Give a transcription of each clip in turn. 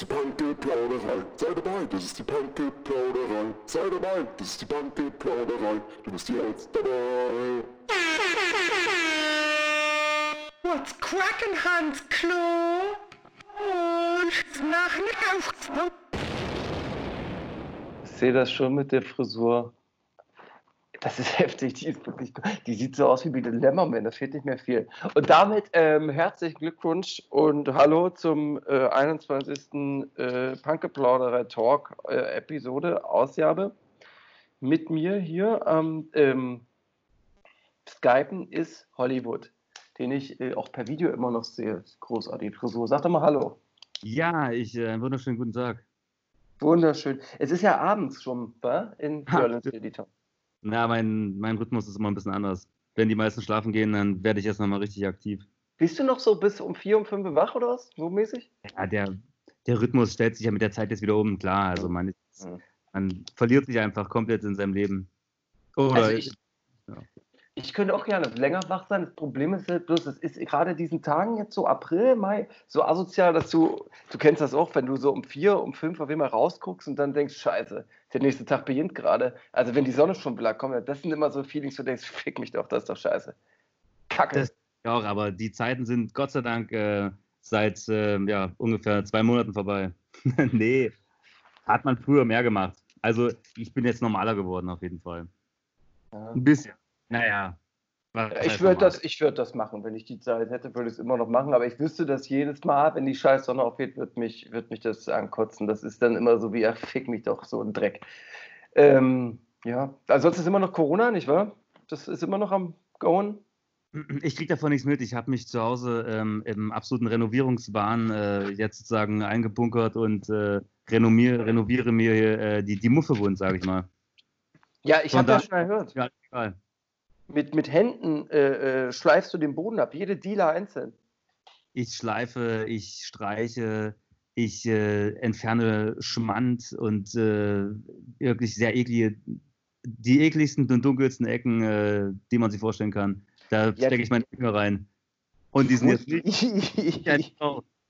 ist die Punky-Plauderei. Sei dabei, das ist die Punky-Plauderei. Sei dabei, das ist die Punky-Plauderei. Du bist jetzt dabei. What's crackin', Hans Klo? Und nach sehe das schon mit der Frisur. Das ist heftig, die ist wirklich, die sieht so aus wie Bitte Lemmerman, da fehlt nicht mehr viel. Und damit ähm, herzlichen Glückwunsch und hallo zum äh, 21. Äh, Punkeplauderei Talk äh, Episode, Ausgabe. Mit mir hier am ähm, Skypen ist Hollywood, den ich äh, auch per Video immer noch sehe. Großartige Frisur. Sag doch mal Hallo. Ja, ich, äh, einen wunderschönen guten Tag. Wunderschön. Es ist ja abends schon, wa? In Berlin stimmt. Editor. Na, mein, mein Rhythmus ist immer ein bisschen anders. Wenn die meisten schlafen gehen, dann werde ich erst nochmal richtig aktiv. Bist du noch so bis um vier, um fünf Uhr wach oder was? So mäßig? Ja, der, der Rhythmus stellt sich ja mit der Zeit jetzt wieder um, klar. Also man, ist, Mhm. man verliert sich einfach komplett in seinem Leben. Oder Also ich, ich könnte auch gerne länger wach sein. Das Problem ist halt bloß, es ist gerade diesen Tagen jetzt so April, Mai, so asozial, dass du, du kennst das auch, wenn du so um vier, um fünf auf einmal rausguckst und dann denkst, scheiße, der nächste Tag beginnt gerade. Also wenn die Sonne schon blank kommt, das sind immer so Feelings, wo du denkst, fick mich doch, das ist doch scheiße. Kacke. Das- ja, auch, aber die Zeiten sind Gott sei Dank äh, seit äh, ja, ungefähr zwei Monaten vorbei. nee, hat man früher mehr gemacht. Also ich bin jetzt normaler geworden auf jeden Fall. Ja. Ein bisschen. Naja. Ich würde das, ich würd das machen, wenn ich die Zeit hätte, würde ich es immer noch machen. Aber ich wüsste, dass jedes Mal, wenn die scheiß Sonne aufgeht, wird mich, wird mich das ankotzen. Das ist dann immer so wie, ach, fick mich doch, so ein Dreck. Ähm, ja, ansonsten ist immer noch Corona, nicht wahr? Das ist immer noch am Going. Ich kriege davon nichts mit. Ich habe mich zu Hause ähm, im absoluten Renovierungswahn äh, jetzt sozusagen eingebunkert und äh, renoviere, renoviere mir hier, äh, die, die Muffe wund, sage ich mal. Ja, ich habe ja da- schon gehört. Ja, egal. Mit, mit Händen äh, äh, schleifst du den Boden ab, jede Dealer einzeln. Ich schleife, ich streiche, ich äh, entferne Schmand und äh, wirklich sehr eklige, die ekligsten und dunkelsten Ecken, äh, die man sich vorstellen kann. Da Ja, stecke ich meine Finger rein. Und die sind jetzt nicht. Ja.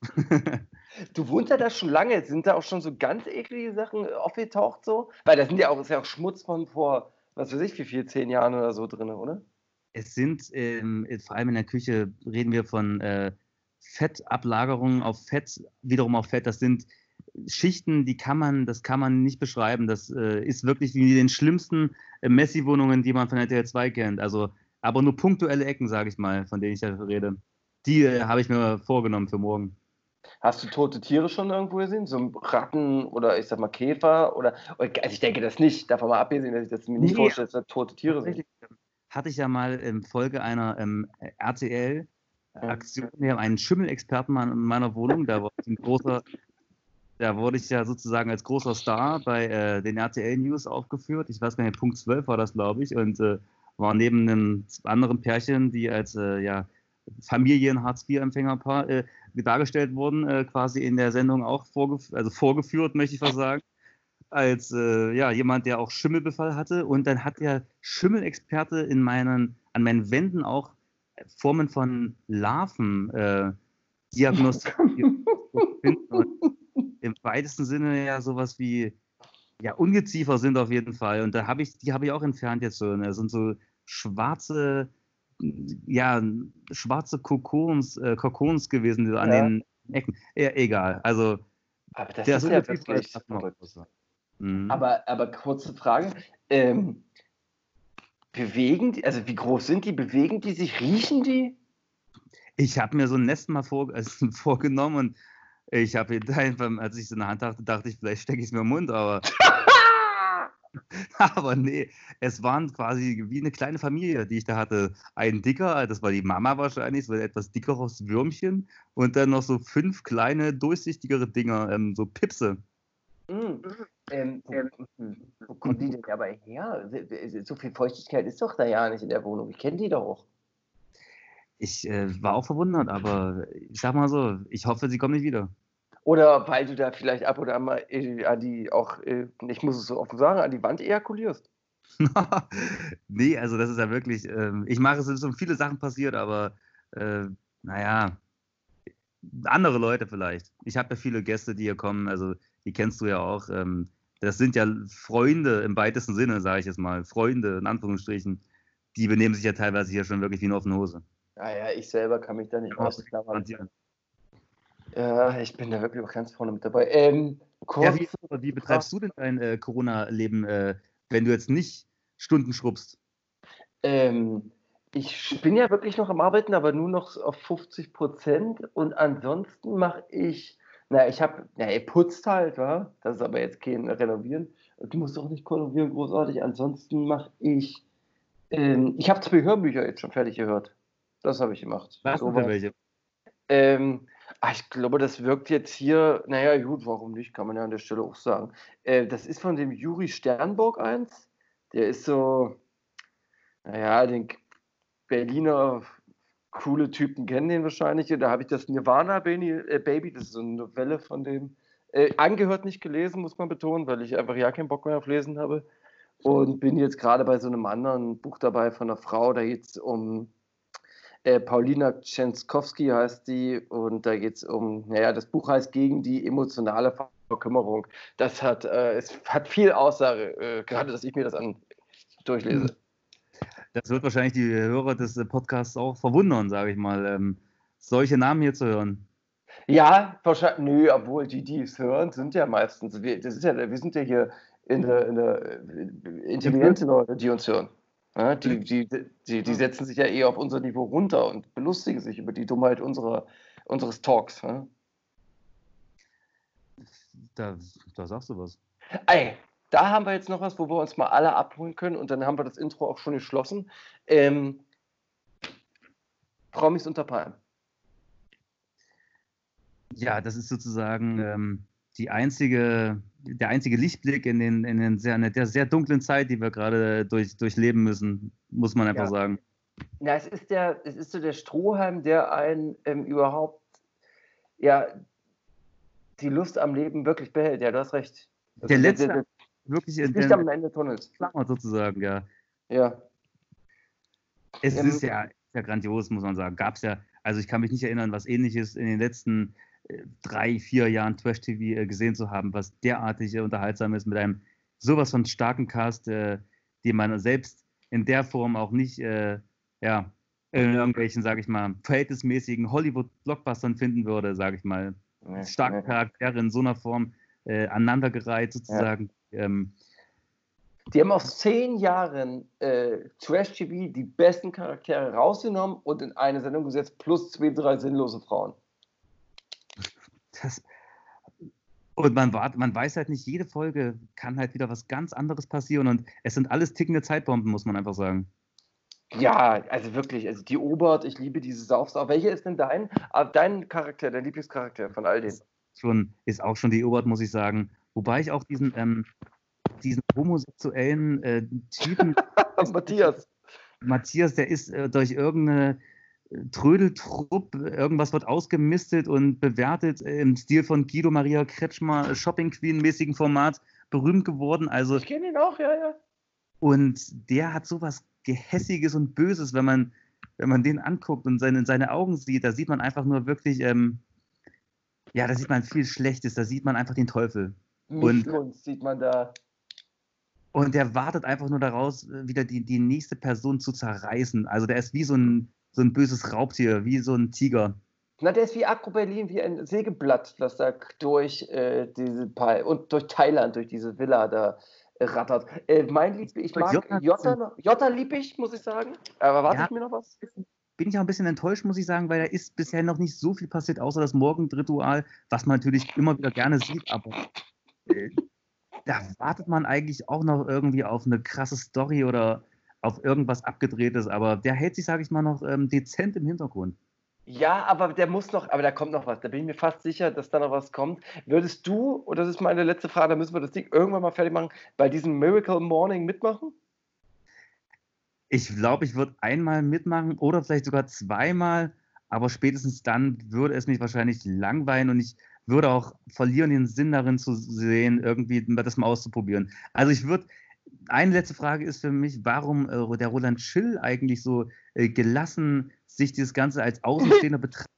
Du wohnst ja da schon lange. Sind da auch schon so ganz eklige Sachen aufgetaucht so? Weil da sind ja auch, ist ja auch Schmutz von vor, was weiß ich, wie viel, zehn Jahren oder so drin, oder? Es sind, ähm, vor allem in der Küche, reden wir von äh, Fettablagerungen auf Fett, wiederum auf Fett. Das sind Schichten, die kann man, das kann man nicht beschreiben. Das äh, ist wirklich wie den schlimmsten äh, Messi-Wohnungen, die man von RTL 2 kennt. Also, aber nur punktuelle Ecken, sage ich mal, von denen ich da rede. Die äh, habe ich mir vorgenommen für morgen. Hast du tote Tiere schon irgendwo gesehen? So Ratten oder ich sag mal Käfer? Oder, also ich denke das nicht. Davon mal abgesehen, dass ich das mir nicht Nee. vorstelle, dass da tote Tiere sind. Ähm, hatte ich ja mal in Folge einer ähm, RTL-Aktion ja. einen Schimmelexperten in meiner Wohnung. Da war ein großer, da wurde ich ja sozusagen als großer Star bei äh, den RTL-News aufgeführt. Ich weiß gar nicht, Punkt 12 war das, glaube ich, und äh, war neben einem anderen Pärchen, die als äh, ja, Familien-Hartz-IV-Empfängerpaar äh, dargestellt wurden, äh, quasi in der Sendung auch vorgef also vorgeführt, möchte ich fast sagen als äh, ja, jemand, der auch Schimmelbefall hatte. Und dann hat der Schimmelexperte in meinen, an meinen Wänden auch Formen von Larven äh, diagnostiziert. Im weitesten Sinne ja sowas wie ja, Ungeziefer sind auf jeden Fall. Und da habe ich, die habe ich auch entfernt jetzt so. Das sind so schwarze, ja, schwarze Kokons, äh, Kokons gewesen die an Ja. den Ecken. Ja, egal. Also Aber das der ist ja wirklich. Mhm. Aber, aber kurze Frage. Ähm, bewegen die, also wie groß sind die? Bewegen die sich? Riechen die? Ich habe mir so ein Nest mal vor, also vorgenommen und ich habe einfach, als ich es in der Hand hatte, dachte ich, vielleicht stecke ich es mir im Mund, aber, aber nee, es waren quasi wie eine kleine Familie, die ich da hatte. Ein dicker, das war die Mama wahrscheinlich, so ein etwas dickeres Würmchen und dann noch so fünf kleine, durchsichtigere Dinger, ähm, so Pipse. Mm. Ähm, wo, hm, wo kommen die denn dabei her? So viel Feuchtigkeit ist doch da ja nicht in der Wohnung. Ich kenne die doch auch. Ich äh, war auch verwundert, aber ich sag mal so, ich hoffe, sie kommen nicht wieder. Oder weil du da vielleicht ab oder an mal äh, an die auch, äh, ich muss es so offen sagen, an die Wand ejakulierst. nee, also das ist ja wirklich, ähm, ich mache es, es sind viele Sachen passiert, aber äh, naja, andere Leute vielleicht. Ich habe ja viele Gäste, die hier kommen, also die kennst du ja auch. Ähm, das sind ja Freunde im weitesten Sinne, sage ich jetzt mal. Freunde, in Anführungsstrichen. Die benehmen sich ja teilweise hier schon wirklich wie eine offene Hose. Ja, ja, ich selber kann mich da nicht ausklammern. Ja, ich bin da wirklich auch ganz vorne mit dabei. Ähm, ja, wie, wie, betreibst du denn dein äh, Corona-Leben, äh, wenn du jetzt nicht Stunden schrubbst? Ähm, ich bin ja wirklich noch am Arbeiten, aber nur noch auf 50 Prozent. Und ansonsten mache ich, na, ich habe, na, ihr putzt halt, wa? das ist aber jetzt kein Renovieren. Du musst auch nicht renovieren, großartig. Ansonsten mache ich, ähm, ich habe zwei Hörbücher jetzt schon fertig gehört. Das habe ich gemacht. Was so welche? Ähm, ach, ich glaube, das wirkt jetzt hier, naja, gut, warum nicht, kann man ja an der Stelle auch sagen. Äh, das ist von dem Juri Sternburg eins. Der ist so, naja, den Berliner coole Typen kennen den wahrscheinlich. Da habe ich das Nirvana Baby, äh, Baby, das ist so eine Novelle von dem. Äh, angehört nicht gelesen, muss man betonen, weil ich einfach ja keinen Bock mehr auf Lesen habe. Und bin jetzt gerade bei so einem anderen Buch dabei von einer Frau, da geht es um äh, Paulina Tschenskowski heißt die und da geht es um, naja, das Buch heißt Gegen die emotionale Verkümmerung. Das hat, äh, es hat viel Aussage, äh, gerade dass ich mir das an durchlese. Das wird wahrscheinlich die Hörer des äh, Podcasts auch verwundern, sage ich mal, ähm, solche Namen hier zu hören. Ja, wahrscheinlich, nö, obwohl die, die es hören, sind ja meistens, wir, das ist ja, wir sind ja hier in der, in der äh, intelligente Leute, die uns hören. Ja, die, die, die, die setzen sich ja eher auf unser Niveau runter und belustigen sich über die Dummheit unserer, unseres Talks. Ja? Da, da sagst du was. Ey, da haben wir jetzt noch was, wo wir uns mal alle abholen können und dann haben wir das Intro auch schon geschlossen. Ähm, Promis unter Palmen. Ja, das ist sozusagen ähm, die einzige, der einzige Lichtblick in, den, in den sehr, in der sehr dunklen Zeit, die wir gerade durch, durchleben müssen, muss man einfach ja. sagen. Ja, es ist, der, es ist so der Strohhalm, der einen ähm, überhaupt ja, die Lust am Leben wirklich behält. Ja, du hast recht. Der letzte, der, der, wirklich in Licht am Ende Tunnels. Klammer sozusagen, ja. Ja. Es ja, ist ja, ja grandios, muss man sagen. Gab es ja, also ich kann mich nicht erinnern, was ähnliches in den letzten drei, vier Jahren Trash TV äh, gesehen zu haben, was derartig unterhaltsam ist mit einem sowas von starken Cast, äh, den man selbst in der Form auch nicht, äh, ja, in irgendwelchen, sage ich mal, verhältnismäßigen Hollywood-Blockbustern finden würde, sage ich mal. Starke Charaktere in so einer Form äh, aneinandergereiht sozusagen. Ähm, die haben aus zehn Jahren äh, Trash TV die besten Charaktere rausgenommen und in eine Sendung gesetzt, plus zwei, drei sinnlose Frauen. Das, und man, wart, man weiß halt nicht, jede Folge kann halt wieder was ganz anderes passieren und es sind alles tickende Zeitbomben, muss man einfach sagen. Ja, also wirklich, also die Obert, ich liebe diese Saufsau. Welcher ist denn dein, äh, dein Charakter, dein Lieblingscharakter von all denen? Schon, ist auch schon die Obert, muss ich sagen. Wobei ich auch diesen, ähm, diesen homosexuellen äh, Typen. Matthias. Matthias, der ist äh, durch irgendeine Trödeltrupp, irgendwas wird ausgemistet und bewertet äh, im Stil von Guido Maria Kretschmer, Shopping Queen-mäßigen Format berühmt geworden. Also, ich kenne ihn auch, ja, ja. Und der hat sowas Gehässiges und Böses, wenn man, wenn man den anguckt und seine, seine Augen sieht, da sieht man einfach nur wirklich, ähm, ja, da sieht man viel Schlechtes, da sieht man einfach den Teufel. Und sieht man da. Und der wartet einfach nur daraus, wieder die, die nächste Person zu zerreißen. Also der ist wie so ein, so ein böses Raubtier, wie so ein Tiger. Na, der ist wie Akro Berlin, wie ein Sägeblatt, das da durch äh, diese Pal und durch Thailand, durch diese Villa da rattert. Äh, mein Lieb, ich mag Jota, Jota, Jota lieb ich, muss ich sagen. Aber warte ja, ich mir noch was? Bin ich auch ein bisschen enttäuscht, muss ich sagen, weil da ist bisher noch nicht so viel passiert, außer das Morgenritual, was man natürlich immer wieder gerne sieht, aber da wartet man eigentlich auch noch irgendwie auf eine krasse Story oder auf irgendwas abgedrehtes, aber der hält sich, sage ich mal, noch ähm, dezent im Hintergrund. Ja, aber der muss noch, aber da kommt noch was. Da bin ich mir fast sicher, dass da noch was kommt. Würdest du, und das ist meine letzte Frage, da müssen wir das Ding irgendwann mal fertig machen, bei diesem Miracle Morning mitmachen? Ich glaube, ich würde einmal mitmachen oder vielleicht sogar zweimal, aber spätestens dann würde es mich wahrscheinlich langweilen und ich würde auch verlieren, den Sinn darin zu sehen, irgendwie das mal auszuprobieren. Also ich würde, eine letzte Frage ist für mich, warum äh, der Roland Schill eigentlich so äh, gelassen sich dieses Ganze als Außenstehender betrachtet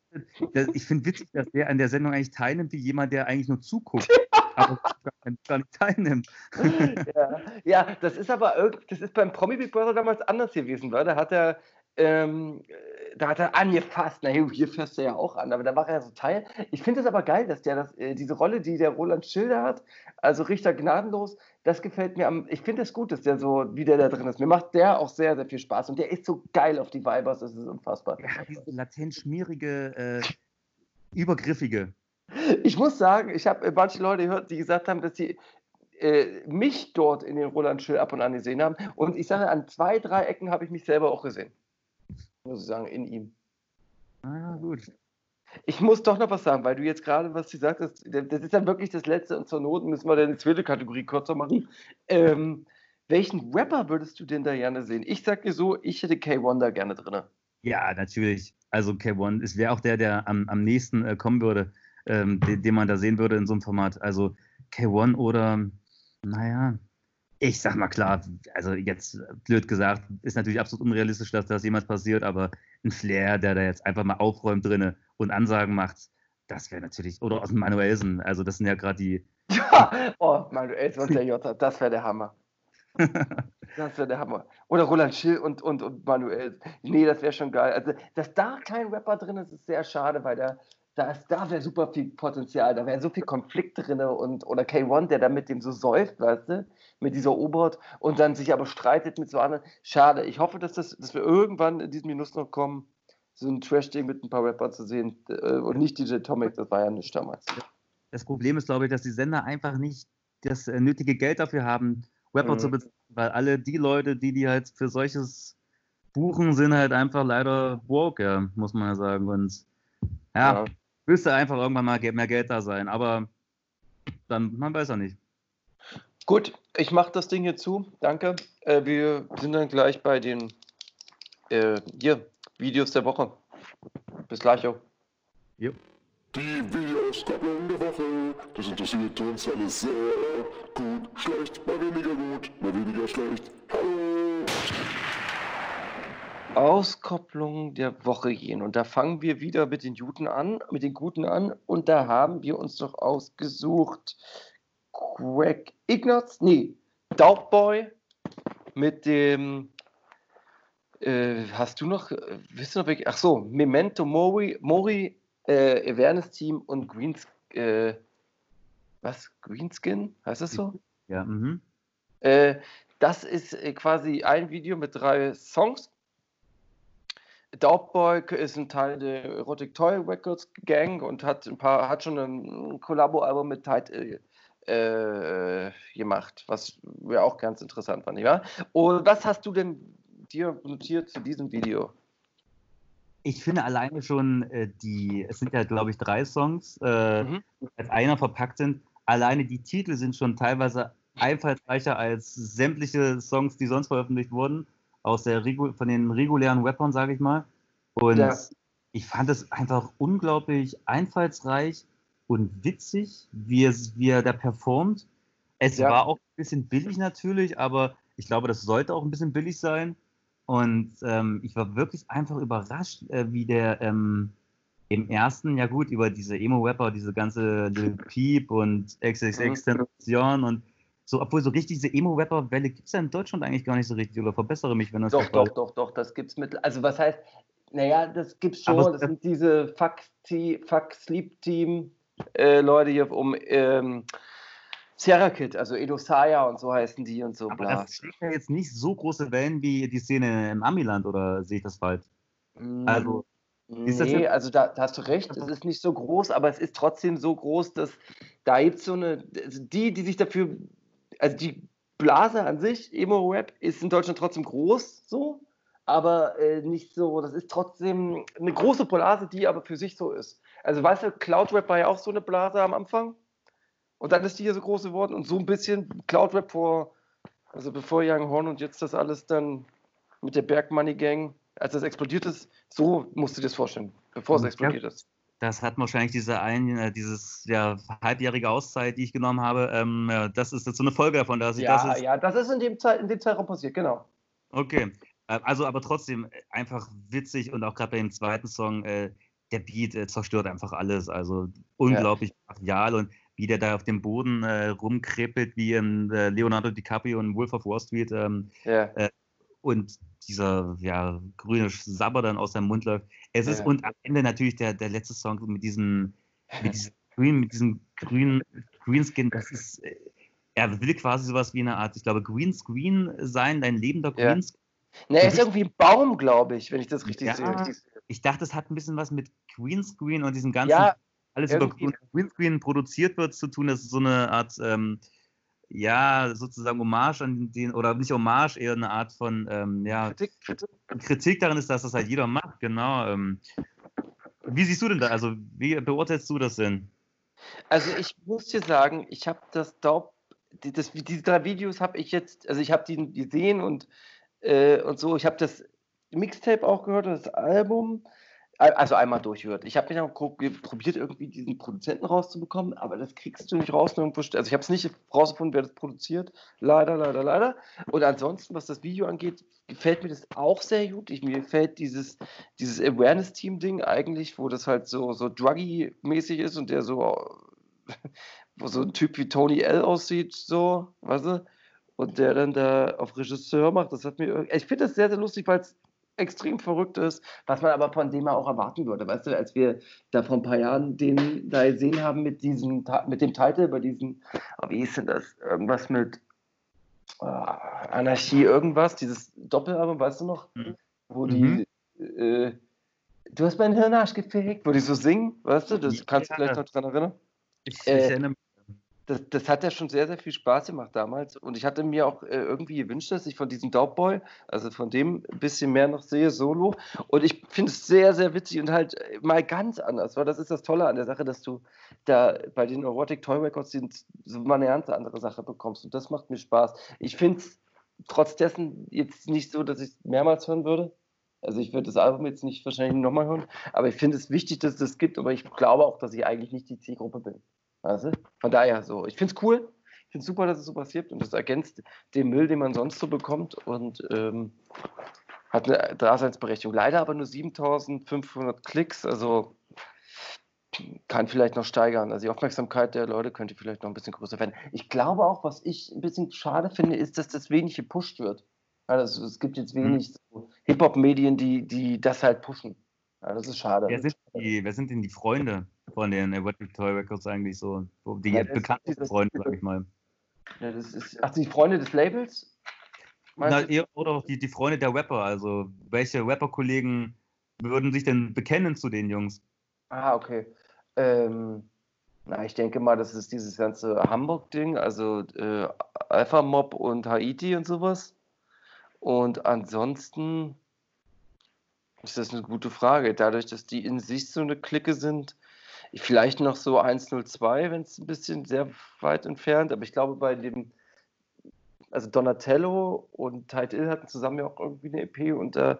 ich finde witzig, dass der an der Sendung eigentlich teilnimmt, wie jemand, der eigentlich nur zuguckt, aber gar nicht teilnimmt. ja. ja, das ist aber das ist beim Promi Big Brother damals anders gewesen, weil da hat er ähm, da hat er angefasst, naja, hier fährst du ja auch an, aber da war er so Teil. Ich finde es aber geil, dass der das, äh, diese Rolle, die der Roland Schilder hat, also Richter gnadenlos, das gefällt mir am, ich finde es gut, dass der so, wie der da drin ist. Mir macht der auch sehr, sehr viel Spaß und der ist so geil auf die Vibers, das ist unfassbar. Ja, diese latent schmierige, äh, übergriffige. Ich muss sagen, ich habe äh, manche Leute gehört, die gesagt haben, dass sie äh, mich dort in den Roland Schill ab und an gesehen haben und ich sage, an zwei, drei Ecken habe ich mich selber auch gesehen muss ich sagen, in ihm. Ah, gut. Ich muss doch noch was sagen, weil du jetzt gerade was gesagt hast, das ist dann wirklich das Letzte und zur Not müssen wir dann die zweite Kategorie kürzer machen. Ähm, welchen Rapper würdest du denn da gerne sehen? Ich sag dir so, ich hätte K1 da gerne drin. Ja, natürlich. Also K1, es wäre auch der, der am, am nächsten äh, kommen würde, ähm, den, den man da sehen würde in so einem Format. Also K1 oder, naja, ich sag mal klar, also jetzt blöd gesagt, ist natürlich absolut unrealistisch, dass das jemals passiert, aber ein Flair, der da jetzt einfach mal aufräumt drinne und Ansagen macht, das wäre natürlich, oder aus dem Manuelsen, also das sind ja gerade die. Ja, oh, Manuelsen und der Jota, das wäre der Hammer. das wäre der Hammer. Oder Roland Schill und, und, und Manuel. Nee, das wäre schon geil. Also, dass da kein Rapper drin ist, ist sehr schade, weil der, da, da wäre super viel Potenzial, da wäre so viel Konflikt drin und oder K1, der da mit dem so säuft, weißt du, mit dieser U-Boot und dann sich aber streitet mit so anderen. Schade. Ich hoffe, dass, das, dass wir irgendwann in diesem Minus noch kommen, so ein Trash-Ding mit ein paar Rappern zu sehen äh, und nicht DJ Tomic, das war ja nicht damals. Das Problem ist, glaube ich, dass die Sender einfach nicht das äh, nötige Geld dafür haben, Rapper mhm. zu bezahlen, weil alle die Leute, die die halt für solches buchen, sind halt einfach leider woke, ja, muss man ja sagen. Und ja, ja müsste einfach irgendwann mal mehr Geld da sein. Aber dann, man weiß ja nicht. Gut, ich mache das Ding hier zu. Danke. Äh, wir sind dann gleich bei den äh, hier, Videos der Woche. Bis gleich. Auch. Jo. Die Videoskopplung der Woche, das interessiert uns alles sehr. Gut, schlecht, mal weniger gut, mal weniger schlecht. Hallo! Auskopplung der Woche gehen. Und da fangen wir wieder mit den Guten an, mit den Guten an. Und da haben wir uns doch ausgesucht Greg Ignatz, nee, Dogboy mit dem, äh, hast du noch, wisst ihr noch, ach so, Memento Mori, Mori äh, Awareness Team und Greens, äh, was, Greenskin, heißt das so? Ja, mhm. Äh, das ist äh, quasi ein Video mit drei Songs Dogboy ist ein Teil der Erotic Toy Records Gang und hat ein paar, hat schon ein Collabo-Album mit Tide äh, gemacht, was wir auch ganz interessant fand, ja? Und was hast du denn dir notiert zu diesem Video? Ich finde alleine schon äh, die, es sind ja glaube ich drei Songs, äh, mhm. als einer verpackt sind. Alleine die Titel sind schon teilweise einfallsreicher als sämtliche Songs, die sonst veröffentlicht wurden aus der von den regulären Rappern, sage ich mal. Und ja. ich fand es einfach unglaublich einfallsreich und witzig, wie, es, wie er da performt. Es ja. war auch ein bisschen billig natürlich, aber ich glaube, das sollte auch ein bisschen billig sein. Und ähm, ich war wirklich einfach überrascht, äh, wie der ähm, im ersten, ja gut, über diese Emo-Rapper, diese ganze Lil Peep und XXX-Tension mhm. und so, obwohl so richtig diese Emo-Rapper-Welle gibt es ja in Deutschland eigentlich gar nicht so richtig, oder verbessere mich, wenn das Doch, doch, doch, doch, das gibt es mit. Also, was heißt, naja, das gibt's schon. Aber das sind diese Fuck, Fuck Sleep Team äh, hier um ähm, Sierra Kid, also Edo Saya und so heißen die und so. Aber bla. das schlägt ja jetzt nicht so große Wellen wie die Szene im Amiland, oder sehe ich das falsch? Mm, also, nee, also da, da, hast du recht, es ist nicht so groß, aber es ist trotzdem so groß, dass da gibt so eine, also die, die sich dafür also die Blase an sich, Emo-Rap, ist in Deutschland trotzdem groß, so, aber äh, nicht so, das ist trotzdem eine große Blase, die aber für sich so ist. Also weißt du, Cloud-Rap war ja auch so eine Blase am Anfang. Und dann ist die hier so groß geworden und so ein bisschen Cloud-Rap vor, also bevor Young Horn und jetzt das alles dann mit der Bergmoney Gang, als das explodiert ist, so musst du dir das vorstellen, bevor es explodiert ist das hat wahrscheinlich diese ein, äh, dieses ja, halbjährige Auszeit, die ich genommen habe. Ähm, ja, das ist jetzt so eine Folge davon, dass ich ja, das ist, ja, das ist in dem, Zeit, in dem Zeitraum passiert, genau. Okay, äh, also aber trotzdem äh, einfach witzig und auch gerade bei dem zweiten Song, äh, der Beat äh, zerstört einfach alles. Also unglaublich brachial und wie der da auf dem Boden äh, rumkrepelt, wie in äh, Leonardo DiCaprio und Wolf of Wall Street. Ähm, Ja. äh, und dieser ja, grüne Sabber dann aus seinem Mund läuft. Es ist Ja. und am Ende natürlich der, der letzte Song mit diesem, mit diesem grün, mit diesem grünen Greenskin, das ist, äh, er will quasi sowas wie eine Art, ich glaube, Greenscreen sein, dein lebender Ja. Greenscreen. Ne, er ist irgendwie ein Baum, glaube ich, wenn ich das richtig Ja. sehe. Richtig. Ich dachte, es hat ein bisschen was mit Greenscreen und diesem ganzen, Ja, alles über irgendwie. Greenscreen produziert wird, zu tun. Das ist so eine Art, ähm, ja, sozusagen Hommage an den, oder nicht Hommage, eher eine Art von, ähm, ja, Kritik, Kritik. Kritik daran ist, dass das halt jeder macht, genau. Ähm. Wie siehst du denn da? Also, wie beurteilst du das denn? Also ich muss dir sagen, ich habe das Daub, die, das, diese drei Videos habe ich jetzt, also ich habe die gesehen und, äh, und so, ich habe das Mixtape auch gehört und das Album, Al- also einmal durchgehört. Ich habe mich auch pro- probiert, irgendwie diesen Produzenten rauszubekommen, aber das kriegst du nicht raus. Also ich habe es nicht rausgefunden, wer das produziert. Leider, leider, leider. Und ansonsten, was das Video angeht, gefällt mir das auch sehr gut. Ich, mir gefällt dieses, dieses Awareness-Team-Ding eigentlich, wo das halt so, so druggy-mäßig ist und der so, wo so ein Typ wie Tony L aussieht, so, weißt du? Und der dann da auf Regisseur macht, das hat mir, ich finde das sehr, sehr lustig, weil es extrem verrückt ist, was man aber von dem auch erwarten würde, weißt du, als wir da vor ein paar Jahren den da gesehen haben mit diesem, mit dem Titel, bei diesem, oh, wie hieß denn das, irgendwas mit äh, Anarchie, irgendwas, dieses Doppelalbum, weißt du noch, Mhm. wo die, äh, du hast meinen Hirnarsch gefegt, wo die so singen, weißt du, das Ja. kannst du vielleicht noch dran erinnern. Ich, Äh, ich erinnere mich. Das, das hat ja schon sehr, sehr viel Spaß gemacht damals. Und ich hatte mir auch äh, irgendwie gewünscht, dass ich von diesem Dope also von dem ein bisschen mehr noch sehe, solo. Und ich finde es sehr, sehr witzig und halt äh, mal ganz anders, weil das ist das Tolle an der Sache, dass du da bei den Erotic Toy Records sind, so mal eine ganz andere Sache bekommst. Und das macht mir Spaß. Ich finde es trotz dessen jetzt nicht so, dass ich es mehrmals hören würde. Also ich würde das Album jetzt nicht wahrscheinlich nochmal hören, aber ich finde es wichtig, dass es das gibt, aber ich glaube auch, dass ich eigentlich nicht die Zielgruppe bin. Weißt du? Von daher so. Ich finde es cool. Ich finde es super, dass es so passiert und das ergänzt den Müll, den man sonst so bekommt und ähm, hat eine Daseinsberechtigung. Leider aber nur 7500 Klicks, also kann vielleicht noch steigern. Also die Aufmerksamkeit der Leute könnte vielleicht noch ein bisschen größer werden. Ich glaube auch, was ich ein bisschen schade finde, ist, dass das wenig gepusht wird. Also es gibt jetzt wenig so Hip-Hop-Medien, die, die das halt pushen. Ja, das ist schade. Wer sind, die, wer sind denn die Freunde von den Erotic Toy Records eigentlich so? Die Ja, bekannten dieses- Freunde, sag ich mal. Ja, das ist, ach, die Freunde des Labels? Na, oder auch die, die Freunde der Rapper. Also, welche Rapper-Kollegen würden sich denn bekennen zu den Jungs? Ah, okay. Ähm, na, ich denke mal, das ist dieses ganze Hamburg-Ding, also äh, Alpha Mob und Haiti und sowas. Und ansonsten ist das eine gute Frage. Dadurch, dass die in sich so eine Clique sind, vielleicht noch so 102, wenn es ein bisschen sehr weit entfernt, aber ich glaube bei dem, also Donatello und Tide Ill hatten zusammen ja auch irgendwie eine EP und da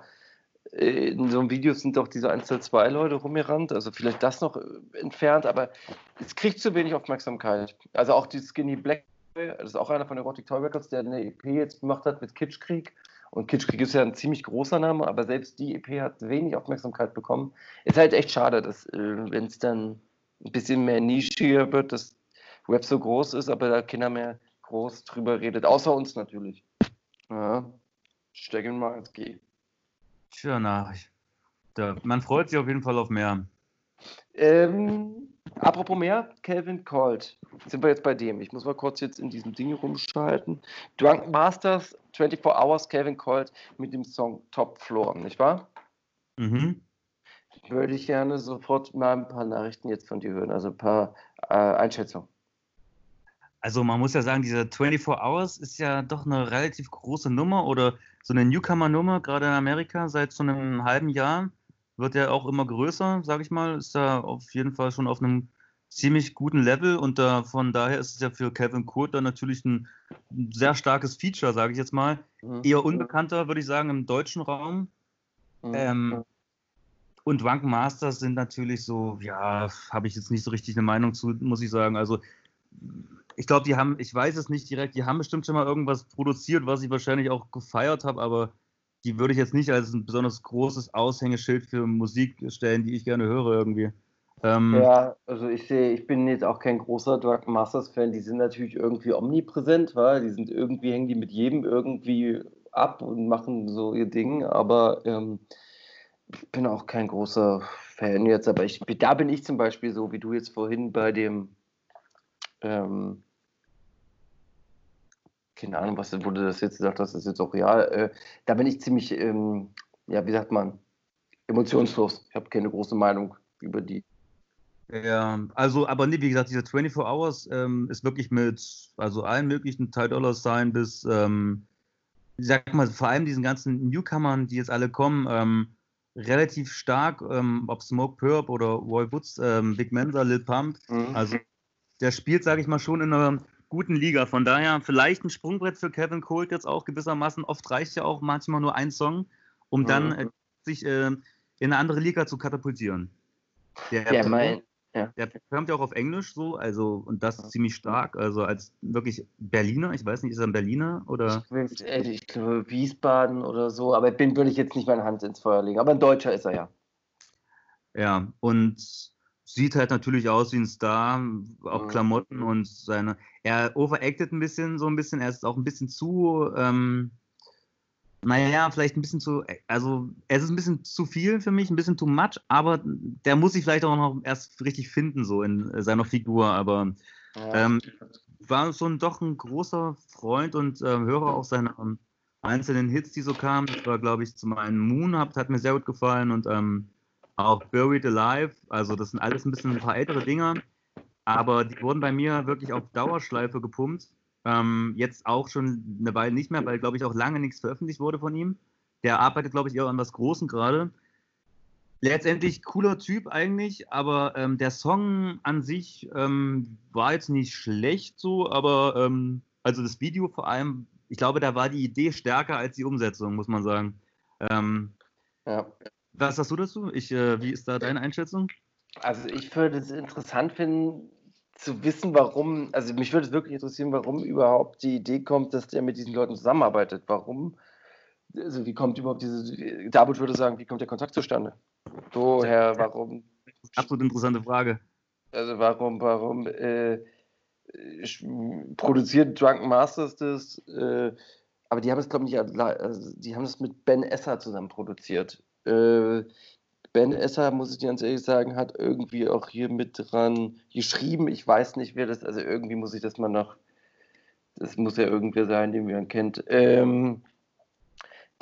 äh, in so einem Video sind doch diese 102 Leute rumgerannt, also vielleicht das noch äh, entfernt, aber es kriegt zu wenig Aufmerksamkeit. Also auch die Skinny Black, das ist auch einer von Erotic Toy Records, der eine EP jetzt gemacht hat mit Kitschkrieg. Und Kitschkrieg ist ja ein ziemlich großer Name, aber selbst die EP hat wenig Aufmerksamkeit bekommen. Ist halt echt schade, dass, äh, wenn es dann ein bisschen mehr nischiger wird, dass Web so groß ist, aber da keiner mehr groß drüber redet, außer uns natürlich. Ja, stecken mal ins G. Tja, na, man freut sich auf jeden Fall auf mehr. Ähm, apropos mehr, Calvin Colt. Sind wir jetzt bei dem? Ich muss mal kurz jetzt in diesem Ding rumschalten. Drunk Masters, 24 Hours, Calvin Colt mit dem Song Top Floor, nicht wahr? Mhm. Würde ich gerne sofort mal ein paar Nachrichten jetzt von dir hören, also ein paar äh, Einschätzungen. Also man muss ja sagen, diese 24 Hours ist ja doch eine relativ große Nummer oder so eine Newcomer-Nummer, gerade in Amerika, seit so einem halben Jahr. Wird ja auch immer größer, sage ich mal. Ist da auf jeden Fall schon auf einem ziemlich guten Level und da, von daher ist es ja für Calvin Court dann natürlich ein sehr starkes Feature, sage ich jetzt mal. Mhm. Eher unbekannter, würde ich sagen, im deutschen Raum. Mhm. Ähm, und Drunken Masters sind natürlich so, ja, habe ich jetzt nicht so richtig eine Meinung zu, muss ich sagen. Also, ich glaube, die haben, ich weiß es nicht direkt, die haben bestimmt schon mal irgendwas produziert, was ich wahrscheinlich auch gefeiert habe, aber die würde ich jetzt nicht als ein besonders großes Aushängeschild für Musik stellen, die ich gerne höre irgendwie. Ähm, ja, also ich sehe, ich bin jetzt auch kein großer Drug Masters Fan. Die sind natürlich irgendwie omnipräsent, weil die sind irgendwie hängen die mit jedem irgendwie ab und machen so ihr Ding. Aber ähm, ich bin auch kein großer Fan jetzt. Aber ich, da bin ich zum Beispiel so wie du jetzt vorhin bei dem ähm, keine Ahnung, was wo du das jetzt gesagt hast, ist jetzt auch real. Äh, da bin ich ziemlich, ähm, ja, wie sagt man, emotionslos. Ich habe keine große Meinung über die ja, also, aber nee, wie gesagt, diese 24 Hours ähm, ist wirklich mit, also allen möglichen Teil Dollar Sign bis, ähm, ich sag mal, vor allem diesen ganzen Newcomern, die jetzt alle kommen, ähm, relativ stark, ähm, ob Smoke Purp oder Roy Woods, ähm, Big Mensa, Lil Pump. Mhm. Also, der spielt, sage ich mal, schon in einer guten Liga. Von daher vielleicht ein Sprungbrett für Kevin Colt jetzt auch gewissermaßen. Oft reicht ja auch manchmal nur ein Song, um mhm. dann äh, sich äh, in eine andere Liga zu katapultieren. Der, ja, mein, ja. Der performt ja auch auf Englisch so, also und das ziemlich stark, also als wirklich Berliner, ich weiß nicht, ist er ein Berliner oder? Ich, äh, ich glaube Wiesbaden oder so, aber bin würde ich jetzt nicht meine Hand ins Feuer legen, aber ein Deutscher ist er ja. Ja, und sieht halt natürlich aus wie ein Star, auch. Klamotten und seine, er overacted ein bisschen, so ein bisschen, er ist auch ein bisschen zu, ähm, naja, vielleicht ein bisschen zu, also es ist ein bisschen zu viel für mich, ein bisschen too much, aber der muss sich vielleicht auch noch erst richtig finden, so in seiner Figur, aber ähm, war schon doch ein großer Freund und äh, Hörer auch seiner ähm, einzelnen Hits, die so kamen. Das war, glaube ich, zum einen Moon, hat, hat mir sehr gut gefallen und ähm, auch Buried Alive, also das sind alles ein bisschen ein paar ältere Dinger, aber die wurden bei mir wirklich auf Dauerschleife gepumpt ähm, jetzt auch schon eine Weile nicht mehr, weil, glaube ich, auch lange nichts veröffentlicht wurde von ihm. Der arbeitet, glaube ich, eher an was Großen gerade. Letztendlich cooler Typ eigentlich, aber ähm, der Song an sich ähm, war jetzt nicht schlecht so, aber ähm, also das Video vor allem, ich glaube, da war die Idee stärker als die Umsetzung, muss man sagen. Ähm, ja. Was sagst du dazu? Ich, äh, wie ist da deine Einschätzung? Also ich würde es interessant finden, zu wissen, warum, also mich würde es wirklich interessieren, warum überhaupt die Idee kommt, dass der mit diesen Leuten zusammenarbeitet. Warum, also wie kommt überhaupt diese, David würde sagen, wie kommt der Kontakt zustande? Woher, warum? Absolut interessante Frage. Also warum, warum äh, produziert Drunken Masters das? Äh, aber die haben es, glaube ich, nicht, also die haben es mit Ben Esser zusammen produziert. Äh, Ben Esser, muss ich dir ganz ehrlich sagen, hat irgendwie auch hier mit dran geschrieben. Ich weiß nicht, wer das, also irgendwie muss ich das mal noch, das muss ja irgendwer sein, den man kennt. Ähm,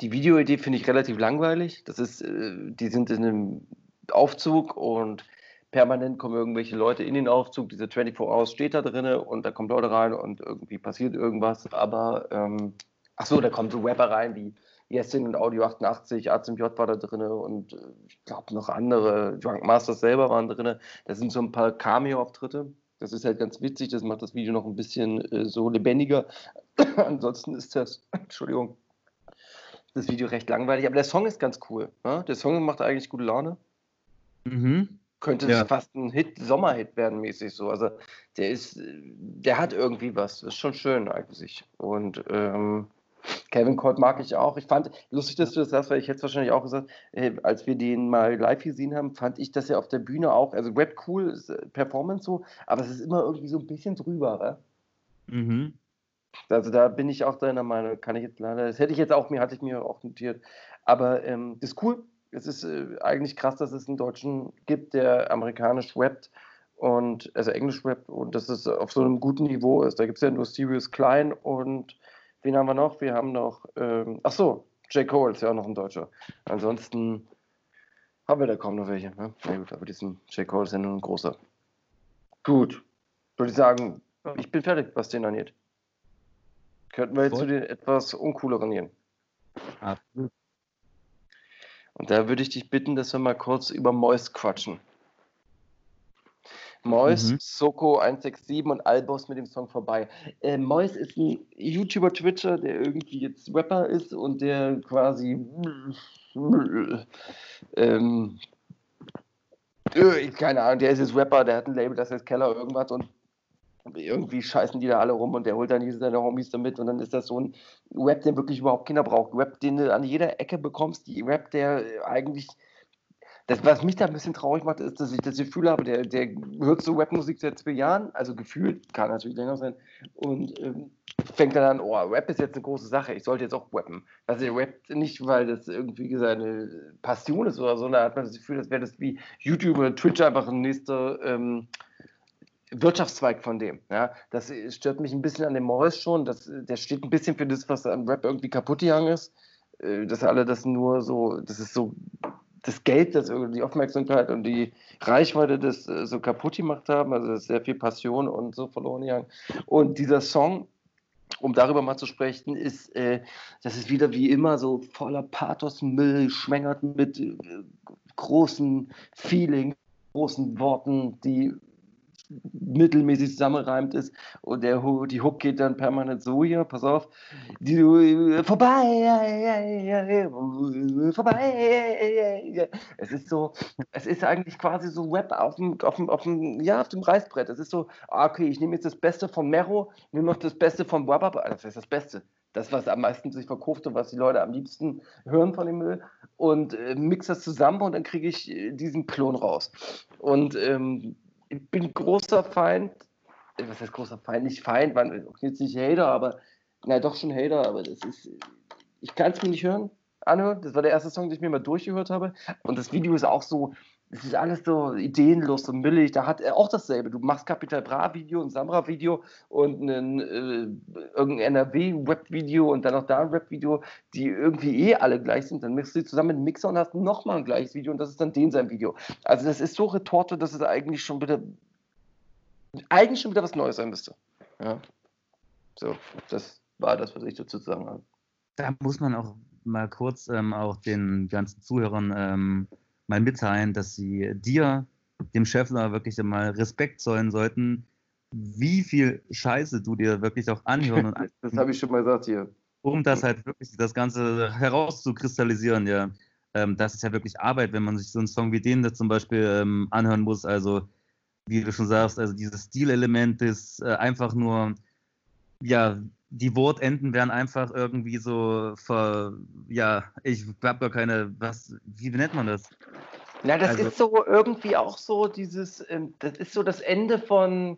die Videoidee finde ich relativ langweilig. Das ist, äh, die sind in einem Aufzug und permanent kommen irgendwelche Leute in den Aufzug. Diese 24 Hours steht da drin und da kommen Leute rein und irgendwie passiert irgendwas. Aber, ähm, ach so, da kommen so Rapper rein wie Jessin und Audio 88, A zum J war da drin und äh, ich glaube noch andere, Drunk Masters selber waren drin. Da sind so ein paar Cameo-Auftritte. Das ist halt ganz witzig, das macht das Video noch ein bisschen äh, so lebendiger. Ansonsten ist das, Entschuldigung, das Video recht langweilig, aber der Song ist ganz cool. Ne? Der Song macht eigentlich gute Laune. Mhm. Könnte ja. fast ein Hit, Sommerhit werden, mäßig so. Also der ist, der hat irgendwie was. Das ist schon schön eigentlich. Und ähm, Kevin Colt mag ich auch. Ich fand, lustig, dass du das sagst, weil ich hätte wahrscheinlich auch gesagt, äh, als wir den mal live gesehen haben, fand ich das ja auf der Bühne auch, also Rap cool, Performance so, aber es ist immer irgendwie so ein bisschen drüber, Mhm. Also da bin ich auch deiner Meinung, kann ich jetzt leider, das hätte ich jetzt auch mir, hatte ich mir auch notiert. Aber ähm, das ist cool. Es ist äh, eigentlich krass, dass es einen Deutschen gibt, der amerikanisch rappt und also Englisch rappt und dass es auf so einem guten Niveau ist. Da gibt es ja nur Sirius Klein und Wen haben wir noch? Wir haben noch, ähm, ach so, J. Cole ist ja auch noch ein Deutscher. Ansonsten haben wir da kaum noch welche. Ne? Na gut, aber diesen J. Cole ist ja nur ein großer. Gut, würde ich sagen, ich bin fertig, was den angeht. Könnten wir jetzt zu den etwas uncooleren gehen. Absolut. Und da würde ich dich bitten, dass wir mal kurz über Moist quatschen. Mois, mhm. Soko 167 und Albos mit dem Song vorbei. Äh, Mois ist ein YouTuber, Twitcher, der irgendwie jetzt Rapper ist und der quasi ähm, äh, keine Ahnung, der ist jetzt Rapper, der hat ein Label, das heißt Keller irgendwas und irgendwie scheißen die da alle rum und der holt dann diese seine Homies damit und dann ist das so ein Rap, der wirklich überhaupt Kinder braucht. Rap, den du an jeder Ecke bekommst, die Rap, der eigentlich das, was mich da ein bisschen traurig macht, ist, dass ich das Gefühl habe, der, der hört so Rapmusik seit zwei Jahren, also gefühlt, kann natürlich länger sein, und ähm, fängt dann an, oh, Rap ist jetzt eine große Sache, ich sollte jetzt auch rappen. Also er rappt nicht, weil das irgendwie seine Passion ist oder so, da hat man das Gefühl, das wäre das wie YouTube oder Twitch einfach ein nächster ähm, Wirtschaftszweig von dem. Ja? Das stört mich ein bisschen an dem Morris schon, das, der steht ein bisschen für das, was an Rap irgendwie kaputt gegangen ist äh, dass alle das nur so, das ist so das Geld, das die Aufmerksamkeit und die Reichweite das äh, so kaputt gemacht haben. Also sehr viel Passion und so verloren gegangen. Und dieser Song, um darüber mal zu sprechen, ist, äh, das ist wieder wie immer so voller Pathosmüll, schwängert mit äh, großen Feeling, großen Worten, die mittelmäßig zusammenreimt ist und der, die Hook geht dann permanent so hier, pass auf, die, vorbei, vorbei. Es ist so, es ist eigentlich quasi so Web auf dem, auf dem, auf dem, ja, auf dem Reißbrett. Es ist so, ah, okay, ich nehme jetzt das Beste von Mero, nehme noch das Beste von Wabab, das ist das Beste. Das, was am meisten sich verkauft und was die Leute am liebsten hören von dem Müll und äh, mix das zusammen und dann kriege ich äh, diesen Klon raus. Und ähm, ich bin großer Feind, äh, was heißt großer Feind? Nicht Feind, man jetzt nicht Hater, aber, na doch schon Hater, aber das ist, ich kann es mir nicht hören, anhören. Das war der erste Song, den ich mir mal durchgehört habe. Und das Video ist auch so, es ist alles so ideenlos und millig. Da hat er auch dasselbe. Du machst Capital Bra Video, ein Samra Video und ein äh, irgendein NRW Web Video und dann noch da ein Rap Video, die irgendwie eh alle gleich sind. Dann mischst du die zusammen mit dem Mixer und hast nochmal ein gleiches Video und das ist dann den sein Video. Also das ist so Retorte, dass es eigentlich schon wieder eigentlich schon wieder was Neues sein müsste. Ja. So, das war das, was ich dazu zu sagen habe. Da muss man auch mal kurz ähm, auch den ganzen Zuhörern ähm, mal mitteilen, dass sie dir, dem Chefler, wirklich mal Respekt zollen sollten, wie viel Scheiße du dir wirklich auch anhören und Das habe ich schon mal gesagt hier. Um das halt wirklich das Ganze herauszukristallisieren, ja. Ähm, das ist ja wirklich Arbeit, wenn man sich so einen Song wie den da zum Beispiel ähm, anhören muss. Also, wie du schon sagst, also dieses Stilelement ist äh, einfach nur, ja, die Wortenden werden einfach irgendwie so ver, ja, ich habe gar keine, was, wie nennt man das? Na, das also, ist so irgendwie auch so dieses, ähm, das ist so das Ende von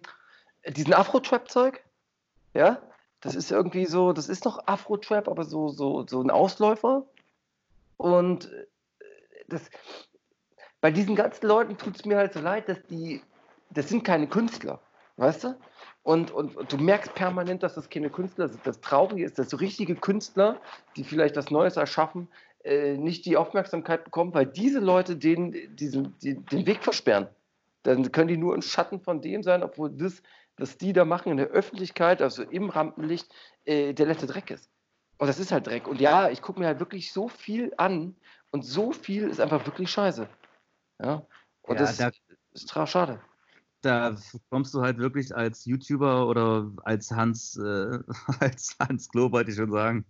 diesem Afro-Trap-Zeug. Ja, das ist irgendwie so, das ist noch Afro-Trap, aber so, so, so ein Ausläufer. Und äh, das, bei diesen ganzen Leuten tut es mir halt so leid, dass die, das sind keine Künstler, weißt du? Und, und, und, du merkst permanent, dass das keine Künstler sind. Das Traurige ist, dass so richtige Künstler, die vielleicht was Neues erschaffen, äh, nicht die Aufmerksamkeit bekommen, weil diese Leute denen diesen, die, den Weg versperren. Dann können die nur ein Schatten von dem sein, obwohl das, was die da machen in der Öffentlichkeit, also im Rampenlicht, äh, der letzte Dreck ist. Und das ist halt Dreck. Und ja, ich gucke mir halt wirklich so viel an und so viel ist einfach wirklich scheiße. Ja. Und ja, das da, ist schade da kommst du halt wirklich als YouTuber oder als Hans, äh, als Hans Klo, wollte ich schon sagen,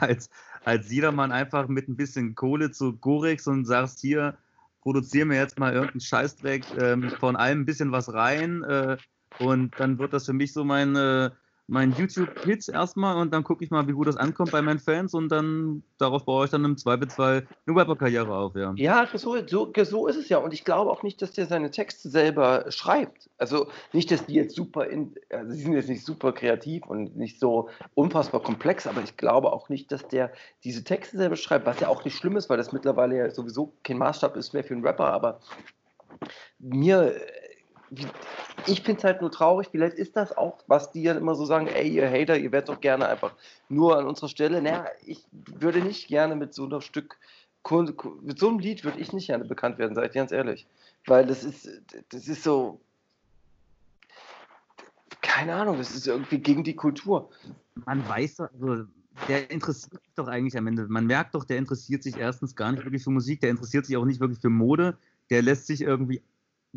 als, als Jedermann einfach mit ein bisschen Kohle zu Gorex und sagst hier, produziere mir jetzt mal irgendeinen Scheißdreck ähm, von allem ein bisschen was rein äh, und dann wird das für mich so mein, äh, mein YouTube-Hits erstmal und dann gucke ich mal, wie gut das ankommt bei meinen Fans und dann darauf baue ich dann im Zweifelsfall eine Rapper-Karriere auf, ja. Ja, so, so, so ist es ja. Und ich glaube auch nicht, dass der seine Texte selber schreibt. Also nicht, dass die jetzt super, in, also sie sind jetzt nicht super kreativ und nicht so unfassbar komplex, aber ich glaube auch nicht, dass der diese Texte selber schreibt, was ja auch nicht schlimm ist, weil das mittlerweile ja sowieso kein Maßstab ist mehr für einen Rapper, aber mir ich finde es halt nur traurig, vielleicht ist das auch, was die ja immer so sagen, ey, ihr Hater, ihr werdet doch gerne einfach nur an unserer Stelle. Naja, ich würde nicht gerne mit so einem Stück, mit so einem Lied würde ich nicht gerne bekannt werden, seid ihr ganz ehrlich. Weil das ist, das ist so, keine Ahnung, das ist irgendwie gegen die Kultur. Man weiß doch, also der interessiert sich doch eigentlich am Ende. Man merkt doch, der interessiert sich erstens gar nicht wirklich für Musik, der interessiert sich auch nicht wirklich für Mode, der lässt sich irgendwie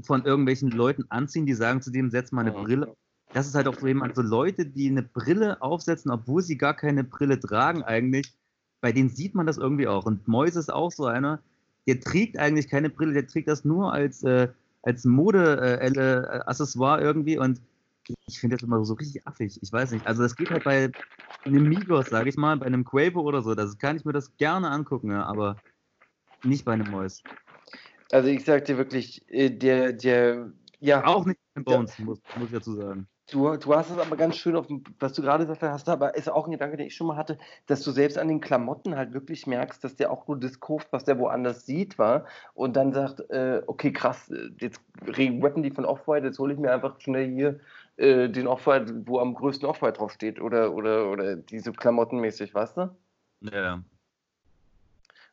von irgendwelchen Leuten anziehen, die sagen zu dem, setz mal eine Brille. Das ist halt auch so jemand, so Leute, die eine Brille aufsetzen, obwohl sie gar keine Brille tragen eigentlich, bei denen sieht man das irgendwie auch. Und Moise ist auch so einer, der trägt eigentlich keine Brille, der trägt das nur als, äh, als Mode-Accessoire äh, irgendwie und ich finde das immer so richtig affig. Ich weiß nicht. Also das geht halt bei einem Migos, sage ich mal, bei einem Quavo oder so. Das kann ich mir das gerne angucken, ja, aber nicht bei einem Mois. Also ich sag dir wirklich, äh, der, der, ja. Auch nicht bei Bones, muss, muss ich dazu sagen. Du, du hast es aber ganz schön auf dem, was du gerade gesagt hast, aber ist auch ein Gedanke, den ich schon mal hatte, dass du selbst an den Klamotten halt wirklich merkst, dass der auch nur das kauft, was der woanders sieht, war und dann sagt, äh, okay, krass, äh, jetzt rappen die von Off-White, jetzt hole ich mir einfach schnell hier äh, den Off-White, wo am größten Off-White draufsteht oder, oder, oder diese Klamottenmäßig, weißt du? Ja.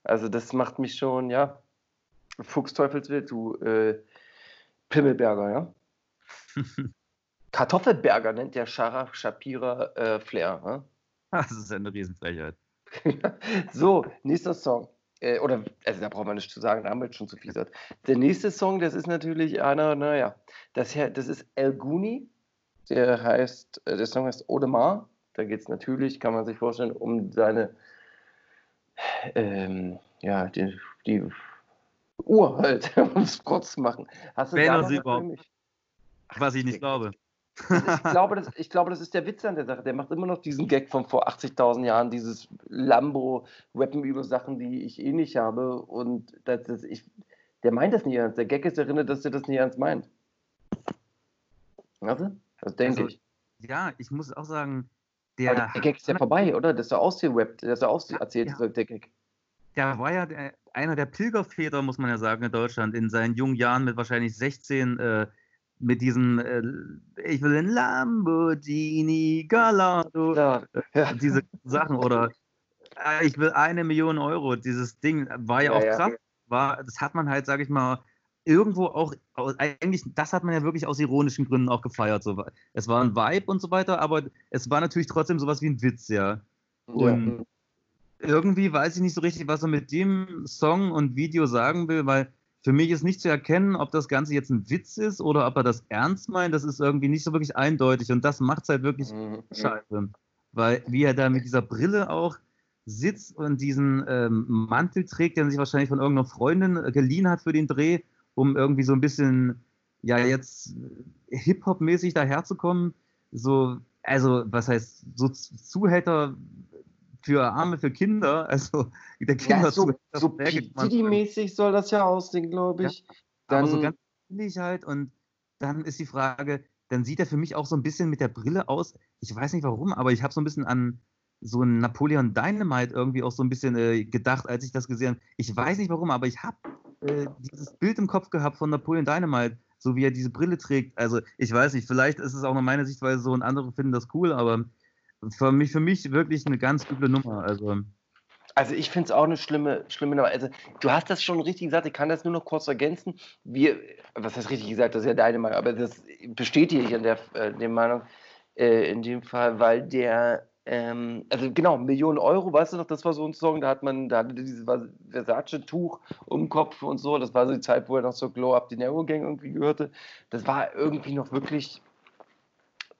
Also das macht mich schon, ja, Fuchsteufelswild, du äh, Pimmelberger, ja? Kartoffelberger nennt der Scharach Shapira äh, Flair. Ne? Das ist eine Riesenfrechheit. so, nächster Song. Äh, oder, also da braucht man nicht zu sagen, da haben wir jetzt schon zu viel gesagt. Der nächste Song, das ist natürlich einer, naja, das, das ist El Guni. Der heißt, äh, der Song heißt Odemar. Da geht es natürlich, kann man sich vorstellen, um seine, ähm, ja, die, die Uhr halt, um es kurz zu machen. Hast du da sie überhaupt? Was ich nicht glaube. ich, glaube, das, ich glaube, das ist der Witz an der Sache. Der macht immer noch diesen Gag von vor 80.000 Jahren, dieses Lambo-Rappen über Sachen, die ich eh nicht habe. Und das, das, ich, der meint das nicht ernst. Der Gag ist erinnert, dass er das nicht ernst meint. Weißt du? Das denke also, ich. Ja, ich muss auch sagen, der, der Gag ist ja vorbei, oder? Das ist ja ausgerappt, das ist ja auserzählt, ja. der Gag. Der war ja der, einer der Pilgerväter, muss man ja sagen, in Deutschland, in seinen jungen Jahren mit wahrscheinlich 16 äh, mit diesem äh, ich will ein Lamborghini Gallardo, ja. Äh, diese Sachen oder äh, ich will eine Million Euro, dieses Ding war ja, ja auch krass, war, das hat man halt, sage ich mal, irgendwo auch, eigentlich, das hat man ja wirklich aus ironischen Gründen auch gefeiert. So. Es war ein Vibe und so weiter, aber es war natürlich trotzdem sowas wie ein Witz, ja. Und ja. Irgendwie weiß ich nicht so richtig, was er mit dem Song und Video sagen will, weil für mich ist nicht zu erkennen, ob das Ganze jetzt ein Witz ist oder ob er das ernst meint. Das ist irgendwie nicht so wirklich eindeutig und das macht es halt wirklich mhm. scheiße. Weil wie er da mit dieser Brille auch sitzt und diesen ähm, Mantel trägt, den er sich wahrscheinlich von irgendeiner Freundin äh, geliehen hat für den Dreh, um irgendwie so ein bisschen, ja, jetzt Hip-Hop-mäßig daherzukommen. So, also, was heißt, so Zuhälter für Arme, für Kinder. Also der Kinder ja, so, so Diddy-mäßig soll das ja aussehen, glaube ich. Ja, dann, aber so ganz ähnlich halt. Und dann ist die Frage, dann sieht er für mich auch so ein bisschen mit der Brille aus. Ich weiß nicht warum, aber ich habe so ein bisschen an so ein Napoleon Dynamite irgendwie auch so ein bisschen äh, gedacht, als ich das gesehen habe. Ich weiß nicht warum, aber ich habe äh, dieses Bild im Kopf gehabt von Napoleon Dynamite, so wie er diese Brille trägt. Also ich weiß nicht, vielleicht ist es auch noch meine Sichtweise so und andere finden das cool, aber für mich, für mich wirklich eine ganz üble Nummer. Also, also ich finde es auch eine schlimme, schlimme Nummer. Also du hast das schon richtig gesagt, ich kann das nur noch kurz ergänzen. Wir, was heißt richtig gesagt, das ist ja deine Meinung, aber das bestätige ich an der, äh, der Meinung äh, in dem Fall, weil der, ähm, also genau, Millionen Euro, weißt du noch, das war so ein Song, da hat man, da hatte dieses Versace-Tuch um den Kopf und so, das war so die Zeit, wo er noch so Glow Up the Narrow Gang irgendwie gehörte. Das war irgendwie noch wirklich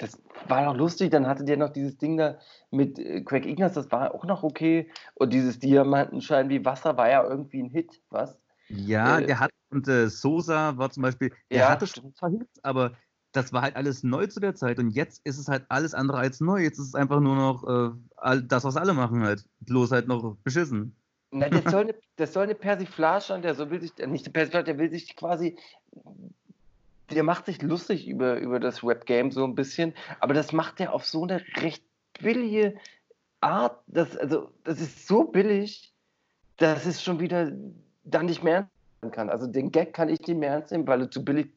das war noch lustig. Dann hatte der noch dieses Ding da mit äh, Craig Ignaz, das war auch noch okay. Und dieses Diamantenschein wie Wasser war ja irgendwie ein Hit, was? Ja, äh, der hat, und äh, Sosa war zum Beispiel, der ja, hatte schon zwar Hits, aber das war halt alles neu zu der Zeit. Und jetzt ist es halt alles andere als neu. Jetzt ist es einfach nur noch äh, das, was alle machen halt. Bloß halt noch beschissen. Na, das soll eine, das soll eine Persiflage sein, der so will sich, nicht eine Persiflage, der will sich quasi der macht sich lustig über, über das Rap-Game so ein bisschen, aber das macht er auf so eine recht billige Art. Das, also, das ist so billig, dass es schon wieder dann nicht mehr ernst kann. Also den Gag kann ich nicht mehr ernst nehmen, weil er zu billig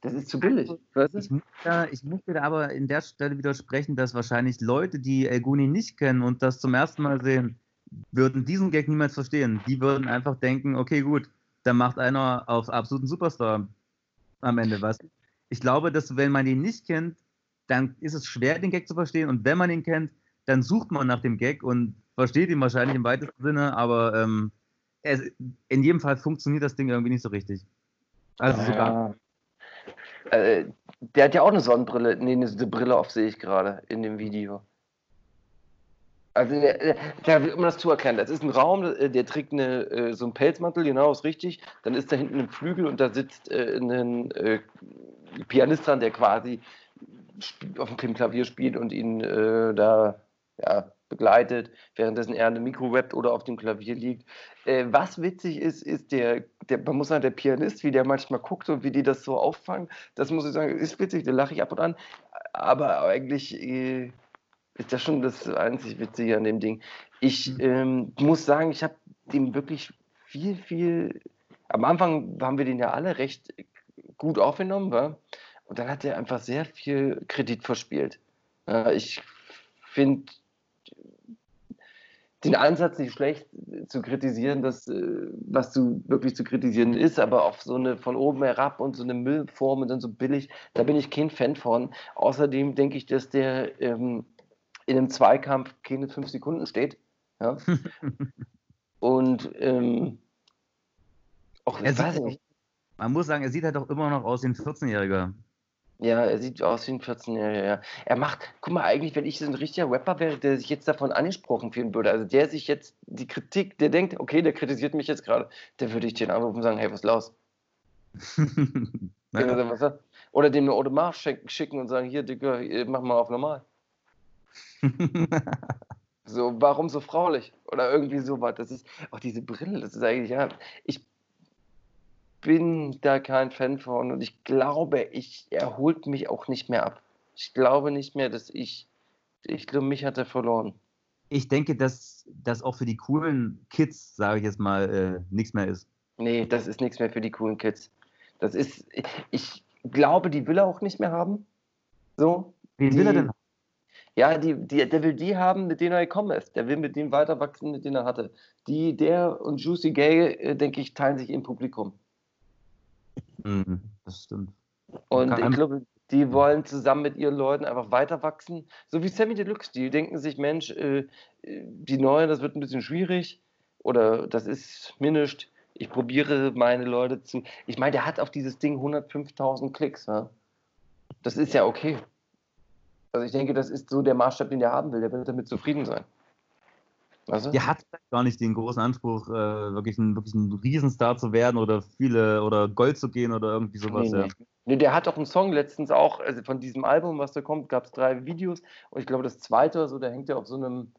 das ist zu billig. Weißt du? ich, muss ich muss dir aber in der Stelle widersprechen, dass wahrscheinlich Leute, die El Guni nicht kennen und das zum ersten Mal sehen, würden diesen Gag niemals verstehen. Die würden einfach denken, okay, gut, da macht einer auf absoluten Superstar am Ende, was? Ich glaube, dass wenn man ihn nicht kennt, dann ist es schwer, den Gag zu verstehen. Und wenn man ihn kennt, dann sucht man nach dem Gag und versteht ihn wahrscheinlich im weitesten Sinne, aber ähm, es, in jedem Fall funktioniert das Ding irgendwie nicht so richtig. Also sogar. Äh, der hat ja auch eine Sonnenbrille, nee, eine Brille auf, sehe ich gerade in dem Video. Also, der, der, um das zu erklären, das ist ein Raum, der, der trägt eine, äh, so einen Pelzmantel, genau, ist richtig. Dann ist da hinten ein Flügel und da sitzt äh, ein äh, Pianist dran, der quasi auf dem Klavier spielt und ihn äh, da ja, begleitet, währenddessen er eine Mikro rappt oder auf dem Klavier liegt. Äh, was witzig ist, ist der, der, man muss sagen, der Pianist, wie der manchmal guckt und wie die das so auffangen, das muss ich sagen, ist witzig, da lache ich ab und an. Aber eigentlich äh, ist das schon das einzig Witzige an dem Ding. Ich mhm. ähm, muss sagen, ich habe dem wirklich viel, viel. Am Anfang haben wir den ja alle recht gut aufgenommen, wa? und dann hat er einfach sehr viel Kredit verspielt. Äh, ich finde den Ansatz nicht schlecht zu kritisieren, dass, äh, was zu, wirklich zu kritisieren ist, aber auf so eine von oben herab und so eine Müllform und dann so billig, da bin ich kein Fan von. Außerdem denke ich, dass der ähm, in einem Zweikampf keine fünf Sekunden steht. Ja? und ähm, auch, ich weiß nicht. Man muss sagen, er sieht halt doch immer noch aus wie ein 14-Jähriger. Ja, er sieht aus wie ein 14-Jähriger, ja. Er macht, guck mal, eigentlich, wenn ich so ein richtiger Rapper wäre, der sich jetzt davon angesprochen fühlen würde, also der sich jetzt die Kritik, der denkt, okay, der kritisiert mich jetzt gerade, der würde ich den anrufen und sagen, hey, was ist los? naja. Oder dem eine Audemars schicken und sagen, hier, Digga, mach mal auf normal. so, warum so fraulich? Oder irgendwie sowas. Das ist auch diese Brille, das ist eigentlich, ja, ich bin da kein Fan von und ich glaube, ich, er holt mich auch nicht mehr ab. Ich glaube nicht mehr, dass ich, ich glaube, mich hat er verloren. Ich denke, dass das auch für die coolen Kids, sage ich jetzt mal, äh, nichts mehr ist. Nee, das ist nichts mehr für die coolen Kids. Das ist, ich glaube, die will er auch nicht mehr haben. So. Wen die, will er denn? Ja, die, die, der will die haben, mit denen er gekommen ist. Der will mit denen weiter wachsen, mit denen er hatte. Die, der und Juicy Gay, äh, denke ich, teilen sich im Publikum. Mhm, das stimmt. Und ich glaube, die wollen zusammen mit ihren Leuten einfach weiter wachsen. So wie Sammy Deluxe, die denken sich, Mensch, äh, die Neuen, das wird ein bisschen schwierig oder das ist minischt. Ich probiere meine Leute zu. Ich meine, der hat auf dieses Ding 105.000 Klicks. Ja? Das ist ja okay. Also ich denke, das ist so der Maßstab, den der haben will. Der wird damit zufrieden sein. Also? Der hat gar nicht den großen Anspruch, äh, wirklich, ein, wirklich ein Riesenstar zu werden oder viele oder Gold zu gehen oder irgendwie sowas. Nee, nee. nee der hat auch einen Song letztens auch, also von diesem Album, was da kommt, gab es drei Videos und ich glaube, das zweite, so, da hängt er auf so einem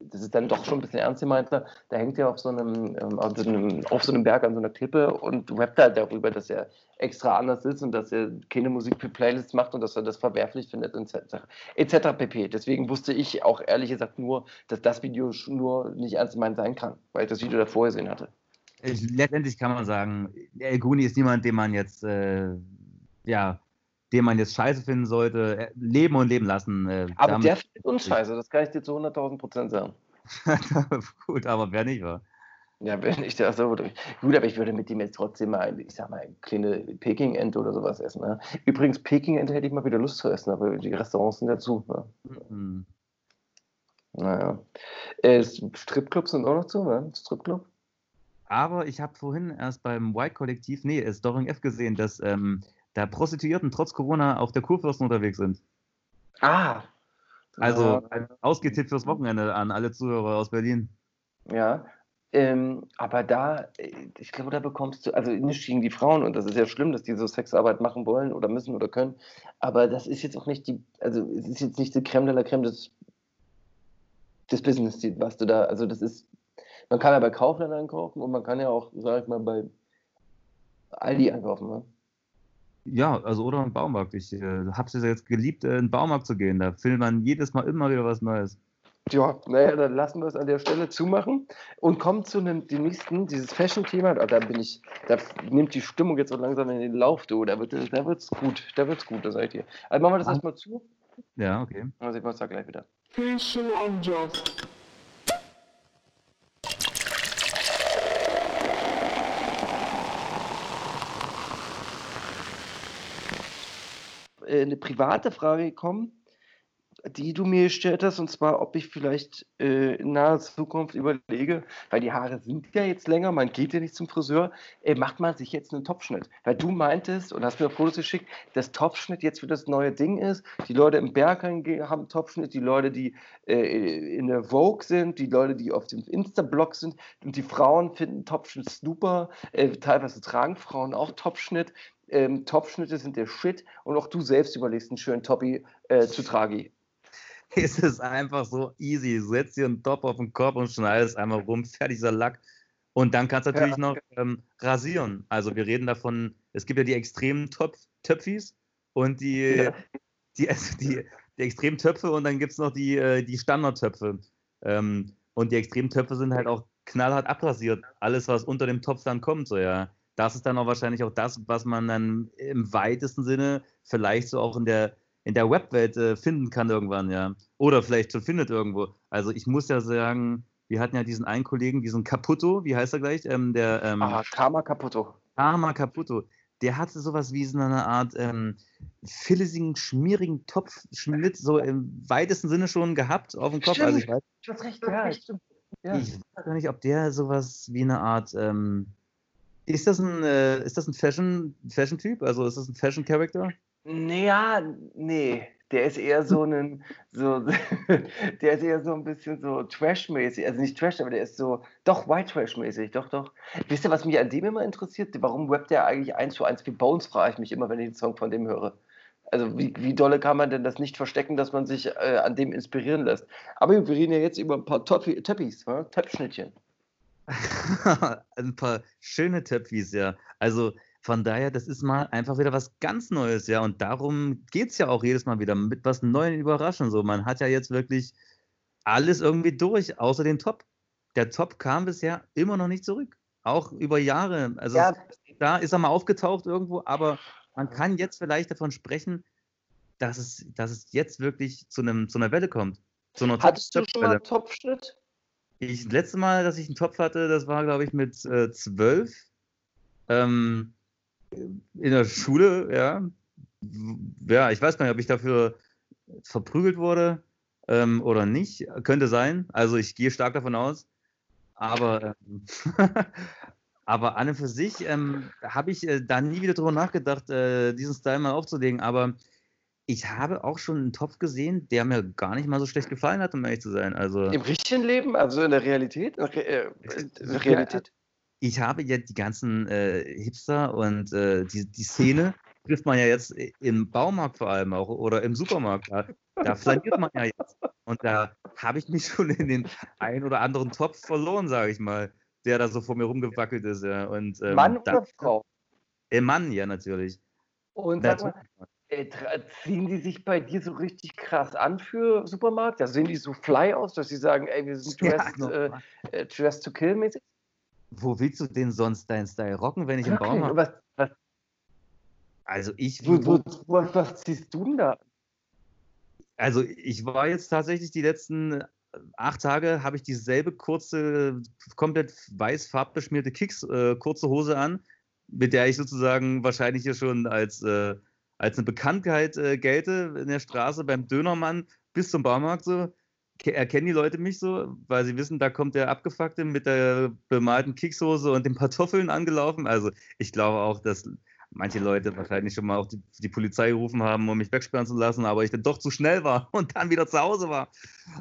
das ist dann doch schon ein bisschen ernst gemeint, da hängt er auf so, einem, ähm, auf, so einem, auf so einem Berg an so einer Klippe und rappt halt darüber, dass er extra anders ist und dass er keine Musik für Playlists macht und dass er das verwerflich findet etc. etc. pp. Deswegen wusste ich auch ehrlich gesagt nur, dass das Video nur nicht ernst gemeint sein kann, weil ich das Video davor gesehen hatte. Letztendlich kann man sagen, El Guni ist niemand, den man jetzt äh, ja, den man jetzt scheiße finden sollte, äh, leben und leben lassen. Äh, aber der findet uns scheiße, das kann ich dir zu 100.000 Prozent sagen. Gut, aber wer nicht war. Ja, wenn ich das so. Gut, aber ich würde mit dem jetzt trotzdem mal, ich sag mal, eine kleine Peking-Ente oder sowas essen. Ne? Übrigens, Peking-Ente hätte ich mal wieder Lust zu essen, aber die Restaurants sind dazu. Ne? Mhm. Naja. Äh, Stripclubs sind auch noch zu, ne? Stripclub? Aber ich habe vorhin erst beim White-Kollektiv, nee, Storing F gesehen, dass ähm, da Prostituierten trotz Corona auf der Kurfürsten unterwegs sind. Ah. Also ja. ausgetippt fürs Wochenende an alle Zuhörer aus Berlin. Ja, ähm, aber da, ich glaube, da bekommst du, also nicht gegen die Frauen, und das ist ja schlimm, dass die so Sexarbeit machen wollen oder müssen oder können, aber das ist jetzt auch nicht die, also es ist jetzt nicht die Creme de la Creme des, des Business, was du da, also das ist, man kann ja bei Kaufland einkaufen und man kann ja auch, sag ich mal, bei Aldi einkaufen, ne? Ja, also oder im Baumarkt. Ich äh, habe es jetzt geliebt, äh, in den Baumarkt zu gehen. Da findet man jedes Mal immer wieder was Neues. Ja, naja, dann lassen wir es an der Stelle zumachen und kommen zu einem, dem nächsten, dieses Fashion-Thema. Da bin ich, da nimmt die Stimmung jetzt so langsam in den Lauf, du. Da wird es da wird's gut, da wird's gut, das sag ich dir. Also machen wir das erstmal zu. Ja, okay. Dann sehen wir uns da gleich wieder. Fashion Unjust. Äh, eine private Frage gekommen. die du mir gestellt hast, und zwar, ob ich vielleicht äh, in naher Zukunft überlege, weil die Haare sind ja jetzt länger, man geht ja nicht zum Friseur, äh, macht man sich jetzt einen Topfschnitt. Weil du meintest und hast mir Fotos geschickt, dass Topfschnitt jetzt für das neue Ding ist. Die Leute im Berg haben Topfschnitt, die Leute, die äh, in der Vogue sind, die Leute, die auf dem Insta-Blog sind und die Frauen finden Topfschnitt super. Äh, teilweise tragen Frauen auch Topfschnitt ähm, Topfschnitte sind der Shit und auch du selbst überlegst einen schönen Toppi äh, zu Tragi. Es ist einfach so easy. Setz dir einen Top auf den Kopf und schneidest einmal rum, fertig ist Lack. Und dann kannst du natürlich ja. noch ähm, rasieren. Also wir reden davon, es gibt ja die extremen Topf, Töpfis und die, ja. die, also die, die extremen Töpfe und dann gibt es noch die, äh, die Standardtöpfe. Ähm, und die extremen Töpfe sind halt auch knallhart abrasiert. Alles, was unter dem Topf dann kommt, so ja das ist dann auch wahrscheinlich auch das, was man dann im weitesten Sinne vielleicht so auch in der, in der Webwelt äh, finden kann irgendwann, ja. Oder vielleicht schon findet irgendwo. Also ich muss ja sagen, wir hatten ja diesen einen Kollegen, diesen Caputo, wie heißt er gleich? Ähm, der, ähm, ah, Karma Caputo. Karma Caputo. Der hatte sowas wie so eine Art ähm, fillesigen, schmierigen Topfschnitt, so im weitesten Sinne schon gehabt auf dem Kopf. Stimmt. Also ich weiß, du hast recht, ja, stimmt. Ja. Ich weiß gar nicht, ob der sowas wie eine Art ähm, ist das ein, äh, ist das ein Fashion, Fashion-Typ? Also ist das ein Fashion-Character? Naja, nee. Der ist eher so ein, so, der ist eher so ein bisschen so Trash-mäßig. Also nicht Trash, aber der ist so, doch, White Trash-mäßig, doch, doch. Wisst ihr, was mich an dem immer interessiert? Warum rappt der eigentlich eins zu eins wie Bones, frage ich mich immer, wenn ich den Song von dem höre. Also wie, wie dolle kann man denn das nicht verstecken, dass man sich äh, an dem inspirieren lässt? Aber wir reden ja jetzt über ein paar Töppis, ne? ein paar schöne Töpfis, ja. Also von daher, das ist mal einfach wieder was ganz Neues, ja. Und darum geht es ja auch jedes Mal wieder mit was Neuem überraschen. So, man hat ja jetzt wirklich alles irgendwie durch, außer den Top. Der Top kam bisher immer noch nicht zurück. Auch über Jahre. Also ja. da ist er mal aufgetaucht irgendwo, aber man kann jetzt vielleicht davon sprechen, dass es, dass es jetzt wirklich zu, einem, zu einer Welle kommt. Zu einer Hattest du schon mal Topfschnitt? Ich, das letzte Mal, dass ich einen Topf hatte, das war, glaube ich, mit äh, zwölf. Ähm, in der Schule, ja. Ja, ich weiß gar nicht, ob ich dafür verprügelt wurde ähm, oder nicht. Könnte sein. Also ich gehe stark davon aus. Aber, ähm, aber an und für sich ähm, habe ich äh, da nie wieder drüber nachgedacht, äh, diesen Style mal aufzulegen. Aber ich habe auch schon einen Topf gesehen, der mir gar nicht mal so schlecht gefallen hat, um ehrlich zu sein. Also, Im richtigen Leben, also in der Realität? In der äh, Realität? ich habe ja die ganzen äh, Hipster und äh, die, die Szene trifft man ja jetzt im Baumarkt vor allem auch oder im Supermarkt. Da, da flaniert man ja jetzt. Und da habe ich mich schon in den ein oder anderen Topf verloren, sage ich mal, der da so vor mir rumgewackelt ist. Ja. Und, ähm, Mann oder da, Frau? Äh, Mann, ja, natürlich. Und sag mal, äh, ziehen die sich bei dir so richtig krass an für Supermarkt? Ja, sehen die so fly aus, dass sie sagen, ey, wir sind dressed, ja, äh, äh, dressed to kill mäßig? Wo willst du denn sonst deinen Style rocken, wenn ich im Baum habe? Also ich. Wo, wo, was, was ziehst du denn da? Also ich war jetzt tatsächlich die letzten acht Tage habe ich dieselbe kurze, komplett weiß farbbeschmierte Kicks, äh, kurze Hose an, mit der ich sozusagen wahrscheinlich hier schon als äh, als eine Bekanntheit äh, gelte in der Straße beim Dönermann bis zum Baumarkt so. Erkennen die Leute mich so, weil sie wissen, da kommt der Abgefuckte mit der bemalten Kickshose und den Kartoffeln angelaufen. Also ich glaube auch, dass manche Leute wahrscheinlich schon mal auch die, die, Polizei gerufen haben, um mich wegsperren zu lassen, aber ich dann doch zu schnell war und dann wieder zu Hause war.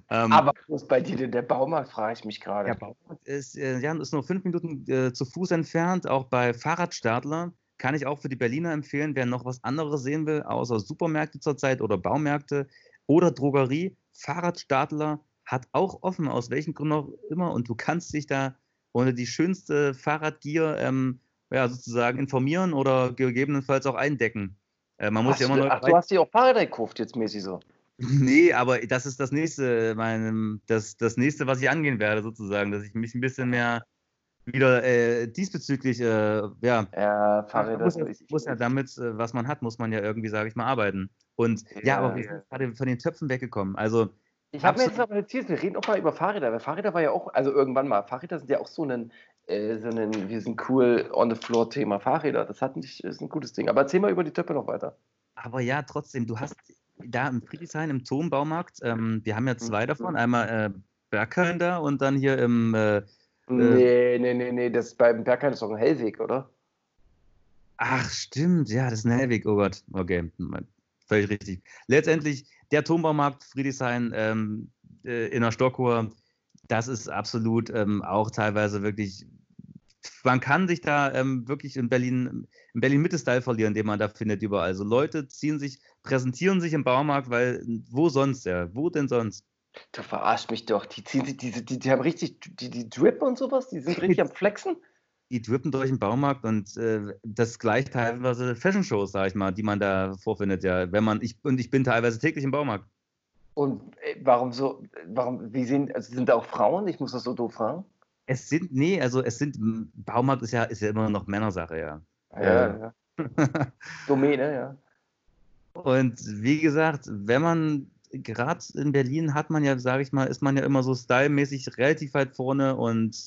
Ähm, aber wo ist bei dir denn der Baumarkt, frage ich mich gerade. Der Baumarkt ist, äh, ja, ist nur fünf Minuten äh, zu Fuß entfernt, auch bei Fahrradstartler. Kann ich auch für die Berliner empfehlen, wer noch was anderes sehen will, außer Supermärkte zurzeit oder Baumärkte oder Drogerie. Fahrradstadler hat auch offen, aus welchen Gründen auch immer. Und du kannst dich da ohne die schönste Fahrradgier ähm, ja, sozusagen informieren oder gegebenenfalls auch eindecken. Äh, man muss ja immer noch. Ach, du hast dir auch Fahrräder gekauft jetzt mäßig so. Nee, aber das ist das nächste, mein, das, das nächste, was ich angehen werde, sozusagen, dass ich mich ein bisschen mehr wieder äh, diesbezüglich, äh, ja, ja Fahrräder. Muss, ja, muss ja damit, äh, was man hat, muss man ja irgendwie, sage ich mal, arbeiten. Und ja, ja aber wir sind gerade von den Töpfen weggekommen. Also ich habe mir jetzt aber notiert, wir reden auch mal über Fahrräder, weil Fahrräder war ja auch, also irgendwann mal, Fahrräder sind ja auch so ein, äh, so ein wir sind cool on the floor Thema Fahrräder. Das hat nicht, ist ein gutes Ding. Aber erzähl mal über die Töpfe noch weiter. Aber ja, trotzdem, du hast da im Friedrichshain im Turmbaumarkt, ähm, wir haben ja zwei davon, einmal äh, Berghain da und dann hier im. Äh, nee, nee, nee, nee, das beim Berghain ist doch ein Hellweg, oder? Ach, stimmt, ja, das ist ein Hellweg, oh Gott, okay, völlig richtig. Letztendlich, der Turmbaumarkt Friedrichshain ähm, äh, in der Stockhor, das ist absolut ähm, auch teilweise wirklich man kann sich da ähm, wirklich in Berlin, in Berlin Mitte-Style verlieren, den man da findet überall. Also Leute ziehen sich, präsentieren sich im Baumarkt, weil wo sonst, ja? Wo denn sonst? Du verarschst mich doch. Die ziehen sich, die, die, die haben richtig, die, die drippen und sowas, die sind richtig am Flexen. Die drippen durch den Baumarkt und äh, das gleich teilweise Fashion-Shows, sag ich mal, die man da vorfindet, ja. Wenn man, ich, und ich bin teilweise täglich im Baumarkt. Und äh, warum so, warum, wie sind, also sind da auch Frauen? Ich muss das so doof fragen. Es sind, nee, also es sind, Baumarkt ist ja, ist ja immer noch Männersache, ja. Ja, ja. Domäne, ja. Und wie gesagt, wenn man gerade in Berlin hat man ja, sage ich mal, ist man ja immer so stylmäßig relativ weit vorne und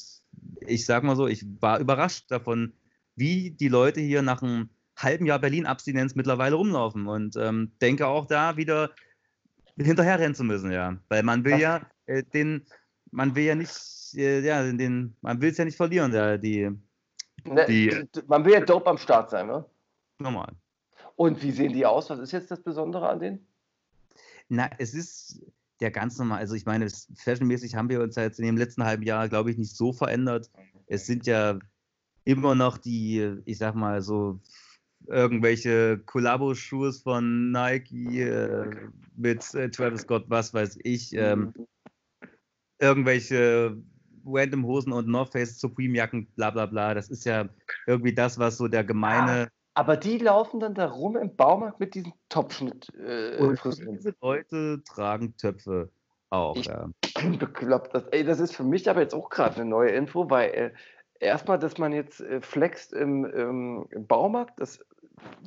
ich sag mal so, ich war überrascht davon, wie die Leute hier nach einem halben Jahr Berlin-Abstinenz mittlerweile rumlaufen und ähm, denke auch da wieder hinterherrennen zu müssen, ja. Weil man will ja äh, den, man will ja nicht äh, ja, den, man will es ja nicht verlieren, ja, die, ne, die. Man will ja dope am Start sein, ne? Normal. Und wie sehen die aus? Was ist jetzt das Besondere an denen? Na, es ist ja ganz normal. Also ich meine, fashionmäßig haben wir uns ja jetzt in dem letzten halben Jahr, glaube ich, nicht so verändert. Es sind ja immer noch die, ich sag mal so, irgendwelche Kollabo-Schuhe von Nike äh, mit äh, Travis Scott, was weiß ich. Ähm, mhm. irgendwelche random Hosen und North Face Supreme Jacken, bla bla bla. Das ist ja irgendwie das, was so der gemeine. Aber die laufen dann da rum im Baumarkt mit diesem Topfschnitt. Äh, und diese Leute tragen Töpfe auch. Ich ja. bin bekloppt. Das, ey, das ist für mich aber jetzt auch gerade eine neue Info, weil äh, erstmal, dass man jetzt äh, flext im, im, im Baumarkt, das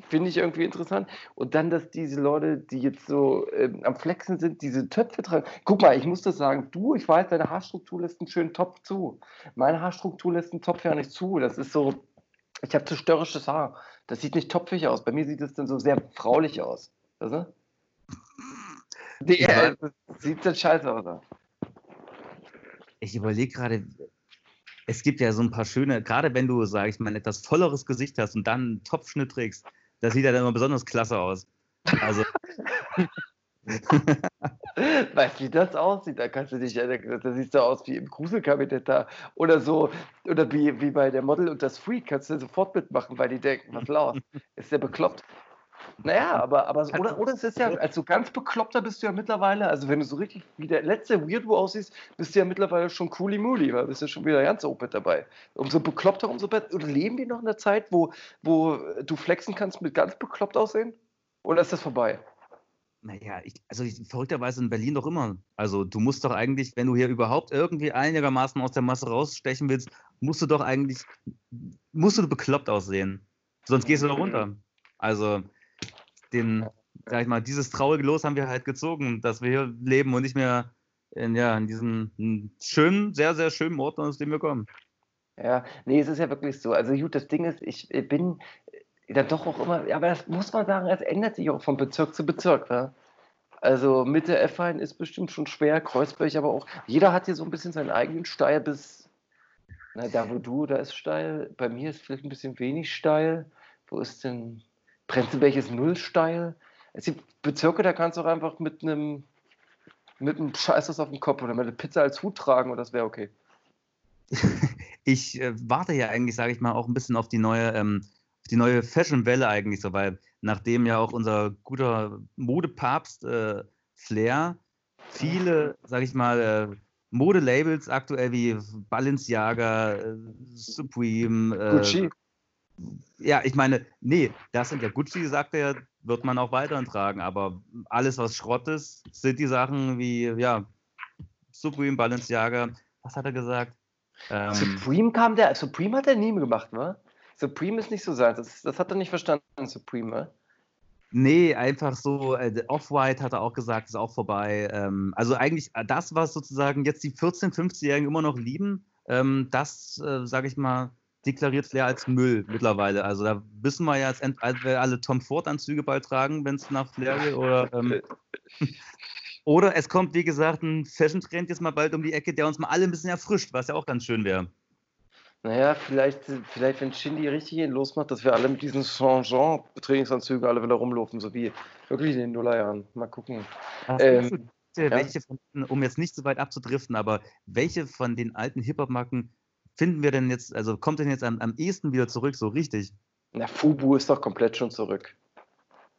finde ich irgendwie interessant. Und dann, dass diese Leute, die jetzt so äh, am Flexen sind, diese Töpfe tragen. Guck mal, ich muss das sagen, du, ich weiß, deine Haarstruktur lässt einen schönen Topf zu. Meine Haarstruktur lässt einen Topf ja nicht zu. Das ist so, ich habe zu störrisches Haar. Das sieht nicht topfig aus. Bei mir sieht es dann so sehr fraulich aus. Weißt du? Die, äh, sieht dann scheiße aus. Ich überlege gerade, es gibt ja so ein paar schöne, gerade wenn du, sag ich mal, ein etwas volleres Gesicht hast und dann einen Topfschnitt trägst, das sieht ja dann immer besonders klasse aus. Also. weißt du, wie das aussieht? Da kannst du dich, da siehst du aus wie im Gruselkabinett da. Oder so, oder wie, wie bei der Model und das Freak, kannst du sofort mitmachen, weil die denken, was los? Ist der bekloppt? Naja, aber, aber oder, oder es ist ja, also ganz bekloppter bist du ja mittlerweile, also wenn du so richtig wie der letzte Weirdo aussiehst, bist du ja mittlerweile schon cooli mooli, weil bist ja schon wieder ganz open dabei. Umso bekloppter, umso besser. Oder leben wir noch in der Zeit, wo, wo du flexen kannst mit ganz bekloppt aussehen? Oder ist das vorbei? Naja, ich, also ich, verrückterweise in Berlin doch immer. Also du musst doch eigentlich, wenn du hier überhaupt irgendwie einigermaßen aus der Masse rausstechen willst, musst du doch eigentlich, musst du bekloppt aussehen. Sonst gehst du doch runter. Also den, sag ich mal, dieses traurige Los haben wir halt gezogen, dass wir hier leben und nicht mehr in, ja, in diesem schönen, sehr, sehr schönen Ort, aus dem wir kommen. Ja, nee, es ist ja wirklich so. Also gut, das Ding ist, ich bin dann doch auch immer, aber das muss man sagen, es ändert sich auch von Bezirk zu Bezirk. Ja? Also Mitte F-Hain ist bestimmt schon schwer, Kreuzberg aber auch. Jeder hat hier so ein bisschen seinen eigenen Steil bis, na, da wo du, da ist steil. Bei mir ist vielleicht ein bisschen wenig steil. Wo ist denn Prenzlberg ist null steil. Es gibt Bezirke, da kannst du auch einfach mit einem mit einem Scheißes auf dem Kopf oder mit einer Pizza als Hut tragen und das wäre okay. ich äh, warte ja eigentlich, sage ich mal, auch ein bisschen auf die neue, ähm, die neue Fashion-Welle eigentlich so, weil nachdem ja auch unser guter Modepapst äh, Flair viele, sage ich mal, äh, Modelabels aktuell wie Balenciaga, äh, Supreme, äh, Gucci ja, ich meine, nee, das sind ja Gucci, sagt er, wird man auch weiterhin tragen, aber alles, was Schrott ist, sind die Sachen wie, ja, Supreme, Balenciaga, was hat er gesagt? Ähm, Supreme kam der, Supreme hat er nie gemacht, ne? Supreme ist nicht so sein, das, das hat er nicht verstanden, Supreme, ne? Nee, einfach so, äh, Off-White hat er auch gesagt, ist auch vorbei. Ähm, also eigentlich äh, das, was sozusagen jetzt die 14-, 15-Jährigen immer noch lieben, ähm, das, äh, sage ich mal, deklariert Flair als Müll mittlerweile. Also da wissen wir ja jetzt, als wir alle Tom Ford-Anzüge bald tragen, wenn es nach Flair geht. Oder, ähm, oder es kommt, wie gesagt, ein Fashion-Trend jetzt mal bald um die Ecke, der uns mal alle ein bisschen erfrischt, was ja auch ganz schön wäre. Naja, vielleicht, vielleicht wenn Shindy richtig losmacht, dass wir alle mit diesen Changeant-Trainingsanzügen alle wieder rumlaufen, so wie wirklich in den Nullerjahren. Mal gucken. Ähm, welche ja. von, um jetzt nicht so weit abzudriften, aber welche von den alten Hip-Hop-Marken finden wir denn jetzt, also kommt denn jetzt am, am ehesten wieder zurück, so richtig? Na, Fubu ist doch komplett schon zurück.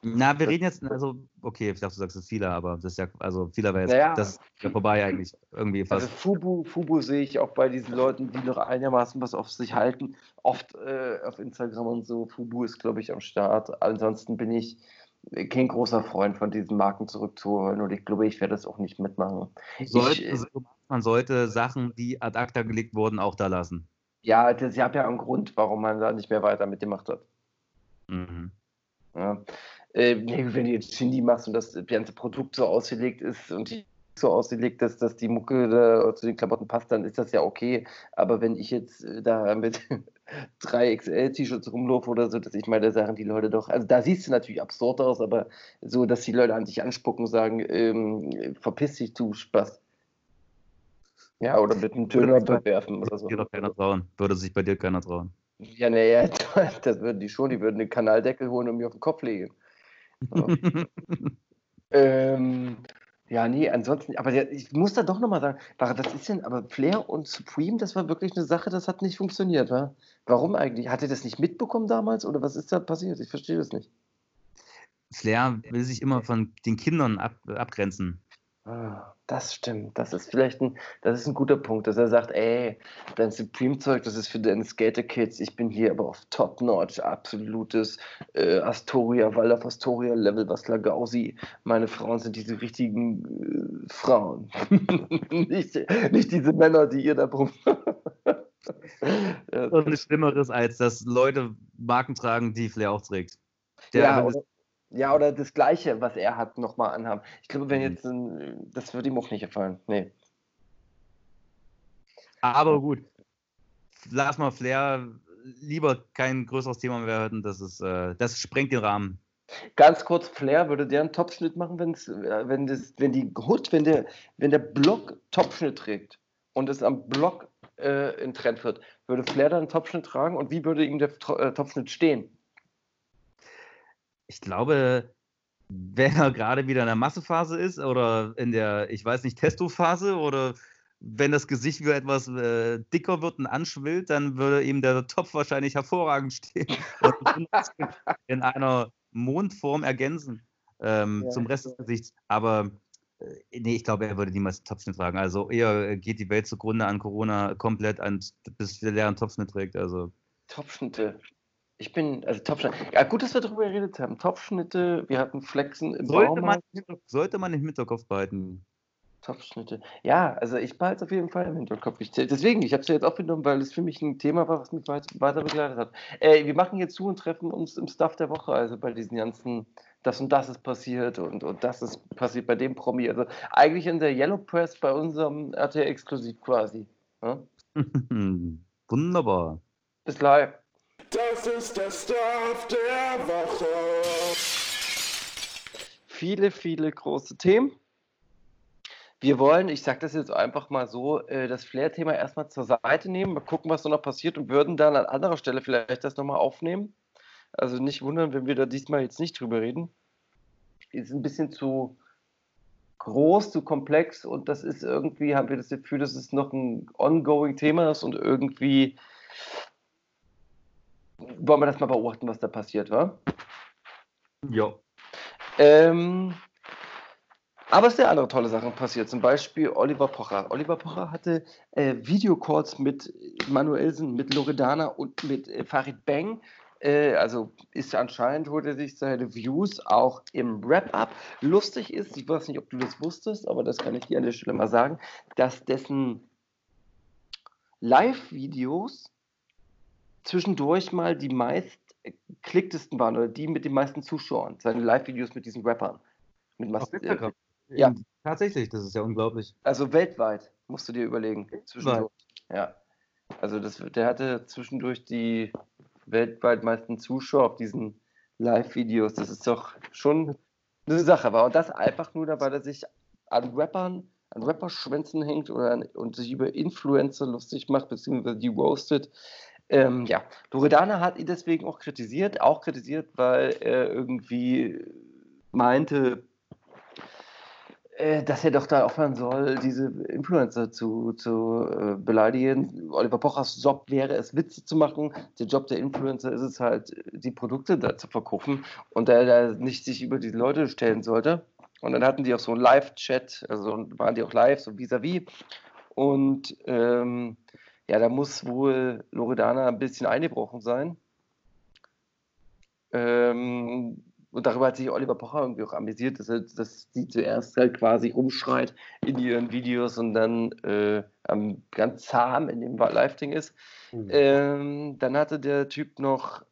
Na, wir reden jetzt, also, okay, ich dachte, du sagst es Fila, aber das ist ja, also Fila wäre jetzt, naja, das ist ja vorbei eigentlich, irgendwie fast. Also Fubu, Fubu sehe ich auch bei diesen Leuten, die noch einigermaßen was auf sich halten, oft äh, auf Instagram und so. Fubu ist, glaube ich, am Start. Ansonsten bin ich kein großer Freund von diesen Marken zurückzuholen und ich glaube, ich werde das auch nicht mitmachen. Sollte, ich, also, man sollte Sachen, die ad acta gelegt wurden, auch da lassen. Ja, das hat ja einen Grund, warum man da nicht mehr weiter mitgemacht hat. Mhm. Ja. Äh, wenn du jetzt Shindy machst und das ganze Produkt so ausgelegt ist und die so ausgelegt ist, dass die Mucke da zu den Klamotten passt, dann ist das ja okay. Aber wenn ich jetzt äh, da mit 3XL-T-Shirts rumlaufe oder so, dass ich meine Sachen die Leute doch, also da siehst du natürlich absurd aus, aber so, dass die Leute an dich anspucken und sagen, ähm, verpiss dich, du Spaß. Ja, oder mit einem Töner bewerfen oder so. Würde keiner trauen. Würde sich bei dir keiner trauen. Ja, naja, das würden die schon. Die würden den Kanaldeckel holen und mir auf den Kopf legen. Ähm, ja, nee, ansonsten, aber der, ich muss da doch nochmal sagen, was ist denn, aber Flair und Supreme, das war wirklich eine Sache, das hat nicht funktioniert, wa? Warum eigentlich? Hat er das nicht mitbekommen damals oder was ist da passiert? Ich verstehe das nicht. Flair will sich immer von den Kindern ab, abgrenzen. Ah, das stimmt. Das ist vielleicht ein, das ist ein guter Punkt, dass er sagt, ey, dein Supreme-Zeug, das ist für deine Skater-Kids. Ich bin hier aber auf Top-Notch, absolutes äh, Astoria, Waldorf Astoria-Level, was Lagausi. Meine Frauen sind diese richtigen äh, Frauen. nicht, nicht diese Männer, die ihr da rum. ja. Und nichts Schlimmeres, als dass Leute Marken tragen, die Flair auch trägt. Der, ja, oder, ja, oder das Gleiche, was er hat, nochmal anhaben. Ich glaube, wenn mhm. jetzt, ein, das würde ihm auch nicht gefallen. Nee. Aber gut, lass mal Flair lieber kein größeres Thema mehr werden. Das, ist, äh, das sprengt den Rahmen. Ganz kurz, Flair, würde der einen Topschnitt machen, wenn's, äh, wenn, das, wenn die Hood, wenn der, wenn der Block Topschnitt trägt und es am Block äh, in Trend wird, würde Flair dann einen Topschnitt tragen und wie würde ihm der äh, Topschnitt stehen? Ich glaube, wenn er gerade wieder in der Massephase ist oder in der, ich weiß nicht, Testophase oder wenn das Gesicht wieder etwas äh, dicker wird und anschwillt, dann würde ihm der Topf wahrscheinlich hervorragend stehen und in einer Mondform ergänzen ähm, ja, zum Rest des Gesichts. Aber äh, nee, ich glaube, er würde niemals Topfschnitt tragen. Also eher geht die Welt zugrunde an Corona komplett, an, bis der leeren Topfschnitt trägt. Also. Topfschnitte. Ich bin, also Topfschnitte. Ja, gut, dass wir darüber geredet haben. Topfschnitte, wir hatten Flexen im sollte Man, sollte man im Hinterkopf behalten. Topfschnitte. Ja, also ich behalte es auf jeden Fall im Hinterkopf. Ich, deswegen, ich habe es ja jetzt aufgenommen, weil es für mich ein Thema war, was mich weiter begleitet hat. Äh, wir machen jetzt zu und treffen uns im Stuff der Woche, also bei diesen ganzen, das und das ist passiert und, und das ist passiert bei dem Promi. Also eigentlich in der Yellow Press bei unserem RTL-Exklusiv quasi. Ja? Wunderbar. Bis live. Das ist der Stuff der Woche. Viele, viele große Themen. Wir wollen, ich sage das jetzt einfach mal so, äh, das Flair-Thema erstmal zur Seite nehmen, mal gucken, was da noch passiert und würden dann an anderer Stelle vielleicht das nochmal aufnehmen. Also nicht wundern, wenn wir da diesmal jetzt nicht drüber reden. Ist ein bisschen zu groß, zu komplex und das ist irgendwie, haben wir das Gefühl, dass es noch ein ongoing Thema ist und irgendwie wollen wir das mal beobachten, was da passiert, wa? Ja. Ähm, aber es sind andere tolle Sachen passiert. Zum Beispiel Oliver Pocher. Oliver Pocher hatte äh, Videocalls mit Manuelsen, mit Loredana und mit äh, Farid Bang. Äh, also ist anscheinend, holt er sich seine Views auch im Wrap-Up. Lustig ist, ich weiß nicht, ob du das wusstest, aber das kann ich dir an der Stelle mal sagen, dass dessen Live-Videos zwischendurch mal die meist klicktesten waren oder die mit den meisten Zuschauern, seine Live-Videos mit diesen Rappern. Mit Instagram. Äh, ja. Tatsächlich, das ist ja unglaublich. Also weltweit, musst du dir überlegen. Zwischendurch. Ja. Also das, der hatte zwischendurch die weltweit meisten Zuschauer auf diesen Live-Videos. Das ist doch schon eine Sache. War. Und das einfach nur, weil er sich an Rappern, an Rapperschwänzen hängt oder an, und sich über Influencer lustig macht, beziehungsweise die roastet. Ähm, ja, Loredana hat ihn deswegen auch kritisiert, auch kritisiert, weil er irgendwie meinte, äh, dass er doch da aufhören soll, diese Influencer zu, zu äh, beleidigen. Oliver Pochers Job wäre es, Witze zu machen. Der Job der Influencer ist es halt, die Produkte da zu verkaufen und er da nicht sich über diese Leute stellen sollte. Und dann hatten die auch so einen Live-Chat, also waren die auch live, so vis-à-vis. -vis. Und ähm, ja, da muss wohl Loredana ein bisschen eingebrochen sein. Ähm, und darüber hat sich Oliver Pocher irgendwie auch amüsiert, dass, er, dass sie zuerst halt quasi rumschreit in ihren Videos und dann äh, ganz zahm in dem Live-Ding ist. Mhm. Ähm, dann hatte der Typ noch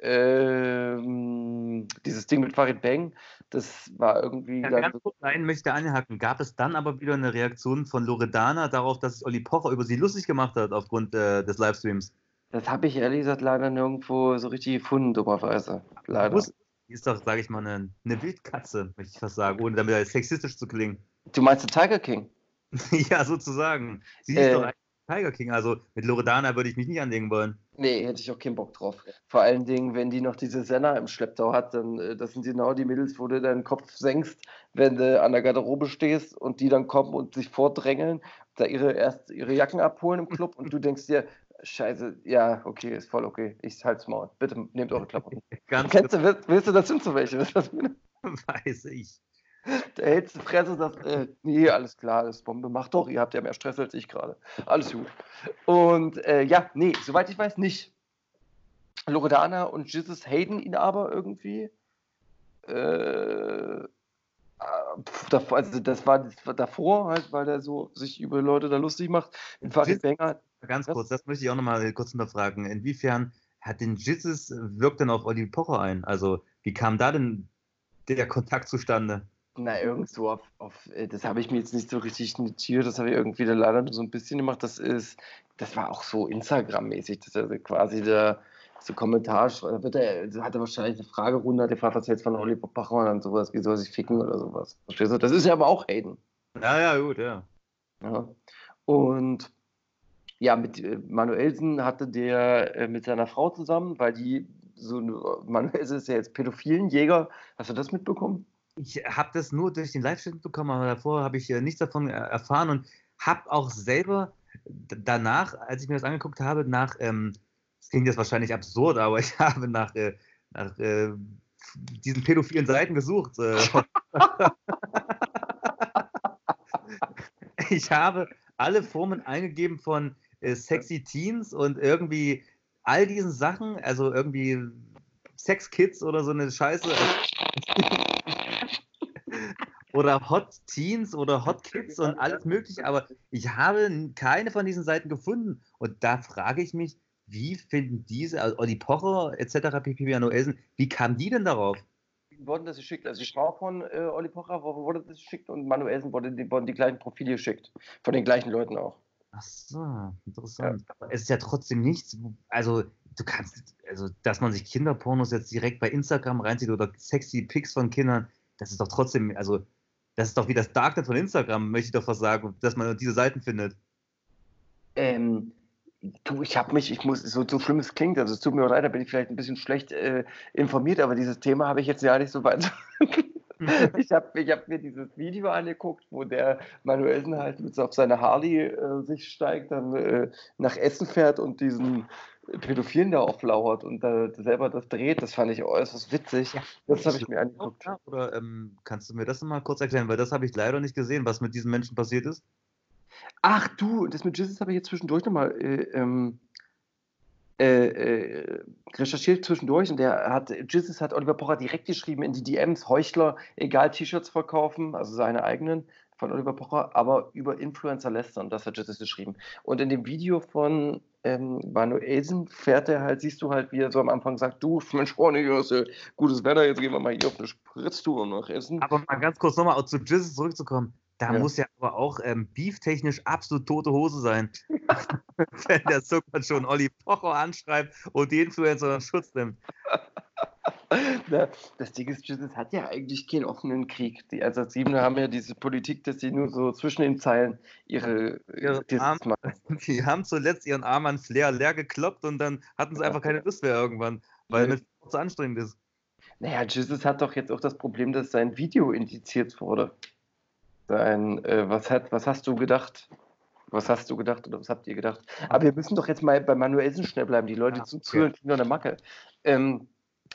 ähm, dieses Ding mit Farid Bang, das war irgendwie. Ja, ganz kurz rein möchte anhaken. Gab es dann aber wieder eine Reaktion von Loredana darauf, dass Olli Pocher über sie lustig gemacht hat aufgrund äh, des Livestreams? Das habe ich ehrlich gesagt leider nirgendwo so richtig gefunden, dummerweise. Leider. Die ist doch, sage ich mal, eine, eine Wildkatze, möchte ich fast sagen, ohne damit sexistisch zu klingen. Du meinst den Tiger King? ja, sozusagen. Sie äh, ist doch ein Tiger King, also mit Loredana würde ich mich nicht anlegen wollen. Nee, hätte ich auch keinen Bock drauf. Vor allen Dingen, wenn die noch diese Senna im Schlepptau hat, dann äh, das sind genau die Mädels, wo du deinen Kopf senkst, wenn du an der Garderobe stehst und die dann kommen und sich vordrängeln, da ihre erst ihre Jacken abholen im Club und du denkst dir, Scheiße, ja, okay, ist voll okay. Ich halt's Maul. Bitte nehmt eure. Ganz Kennst du, willst, willst, du, das sind so welche? Weiß ich. Der hältst du Fresse und sagt, äh, nee, alles klar, das ist Bombe, macht doch, ihr habt ja mehr Stress als ich gerade. Alles gut. Und äh, ja, nee, soweit ich weiß, nicht. Loredana und Jesus haten ihn aber irgendwie. Äh, also das war, das war davor halt, weil er so sich über Leute da lustig macht. Farid Wenger. Ganz kurz, das möchte ich auch nochmal kurz unterfragen. Inwiefern hat den Jizzes wirkt denn auf Olli Pocher ein? Also, wie kam da denn der Kontakt zustande? Na, irgendwo auf, auf äh, das habe ich mir jetzt nicht so richtig notiert, das habe ich irgendwie dann leider nur so ein bisschen gemacht. Das ist, das war auch so Instagram-mäßig, dass er quasi der so Kommentar, da wird er, hat er wahrscheinlich eine Fragerunde, hat gefragt, was jetzt von Oliver Pocher und sowas, wie soll sich ficken oder sowas. Verstehst du? Das ist ja aber auch Hayden. Ja, ja, gut, ja. ja. Und ja, mit äh, Manuelsen hatte der äh, mit seiner Frau zusammen, weil die so Manuelsen ist ja jetzt Pädophilenjäger. Hast du das mitbekommen? Ich habe das nur durch den Live-Chat mitbekommen, aber davor habe ich äh, nichts davon erfahren und habe auch selber danach, als ich mir das angeguckt habe, nach ähm, das klingt jetzt wahrscheinlich absurd, aber ich habe nach, äh, nach äh, diesen pädophilen Seiten gesucht. Äh. ich habe alle Formen eingegeben von äh, sexy Teens und irgendwie all diesen Sachen, also irgendwie Sex Kids oder so eine Scheiße. oder Hot Teens oder Hot Kids und alles Mögliche, aber ich habe keine von diesen Seiten gefunden. Und da frage ich mich, wie finden diese, also Olli Pocher etc., pp. Noelsen, wie kamen die denn darauf? Wurden das geschickt? Also die Frau von äh, Olli Pocher wurde das geschickt und Manuelsen wurden die, wurden die gleichen Profile geschickt. Von den gleichen Leuten auch. Ach so, interessant. Ja. Aber es ist ja trotzdem nichts, also du kannst, also dass man sich Kinderpornos jetzt direkt bei Instagram reinzieht oder sexy Pics von Kindern, das ist doch trotzdem, also das ist doch wie das Darknet von Instagram, möchte ich doch fast sagen, dass man diese Seiten findet. Ähm, Du, ich habe mich, ich muss, so, so schlimm es klingt, also es tut mir leid, da bin ich vielleicht ein bisschen schlecht äh, informiert, aber dieses Thema habe ich jetzt ja nicht so weit. ich habe ich hab mir dieses Video angeguckt, wo der Manuelsen halt mit so auf seine Harley äh, sich steigt, dann äh, nach Essen fährt und diesen Pädophilen da auflauert und da selber das dreht. Das fand ich äußerst witzig. Ja, das habe ich mir angeguckt. Oder ähm, kannst du mir das mal kurz erklären, weil das habe ich leider nicht gesehen, was mit diesen Menschen passiert ist? Ach du, das mit Jesus habe ich jetzt zwischendurch nochmal äh, ähm, äh, äh, recherchiert zwischendurch und der hat, Jesus hat Oliver Pocher direkt geschrieben in die DMs, Heuchler, egal T-Shirts verkaufen, also seine eigenen von Oliver Pocher, aber über Influencer lästern, das hat Jesus geschrieben. Und in dem Video von ähm, Manuelsen fährt er halt, siehst du halt, wie er so am Anfang sagt, du, Mensch, Freunde, hier ist ja gutes Wetter, jetzt gehen wir mal hier auf eine Spritztour nach Essen. Aber mal ganz kurz nochmal zu Jesus zurückzukommen. Da ja. muss ja aber auch ähm, beeftechnisch absolut tote Hose sein. wenn der Zucker schon Olli Pocher anschreibt und die Influencer in Schutz nimmt. Das Ding ist, Jesus hat ja eigentlich keinen offenen Krieg. Die Assassinen haben ja diese Politik, dass sie nur so zwischen den Zeilen ihre Ihre Disses Arm- machen. Die haben zuletzt ihren Arm an Flair leer gekloppt und dann hatten sie einfach keine Lust mehr irgendwann, weil es zu anstrengend ist. Naja, Jesus hat doch jetzt auch das Problem, dass sein Video indiziert wurde. Sein, äh, was, hat, was hast du gedacht? Was hast du gedacht oder was habt ihr gedacht? Aber wir müssen doch jetzt mal bei Manuelsen schnell bleiben. Die Leute Ah, zu okay. zuhören, kriegen noch eine Macke. Ähm,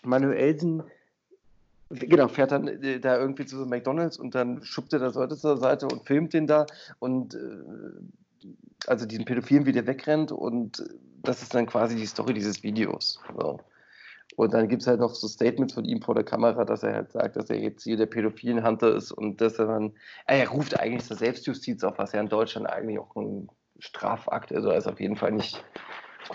Manuelsen, genau, fährt dann äh, da irgendwie zu so McDonalds und dann schubst er das Leute zur Seite und filmt den da und äh, also diesen Pädophilen, wie der wegrennt und das ist dann quasi die Story dieses Videos. So. Und dann gibt es halt noch so Statements von ihm vor der Kamera, dass er halt sagt, dass er jetzt hier der pädophilen Hunter ist und dass er dann, äh, er ruft eigentlich zur Selbstjustiz auf, was ja in Deutschland eigentlich auch ein Strafakt ist, also ist auf jeden Fall nicht,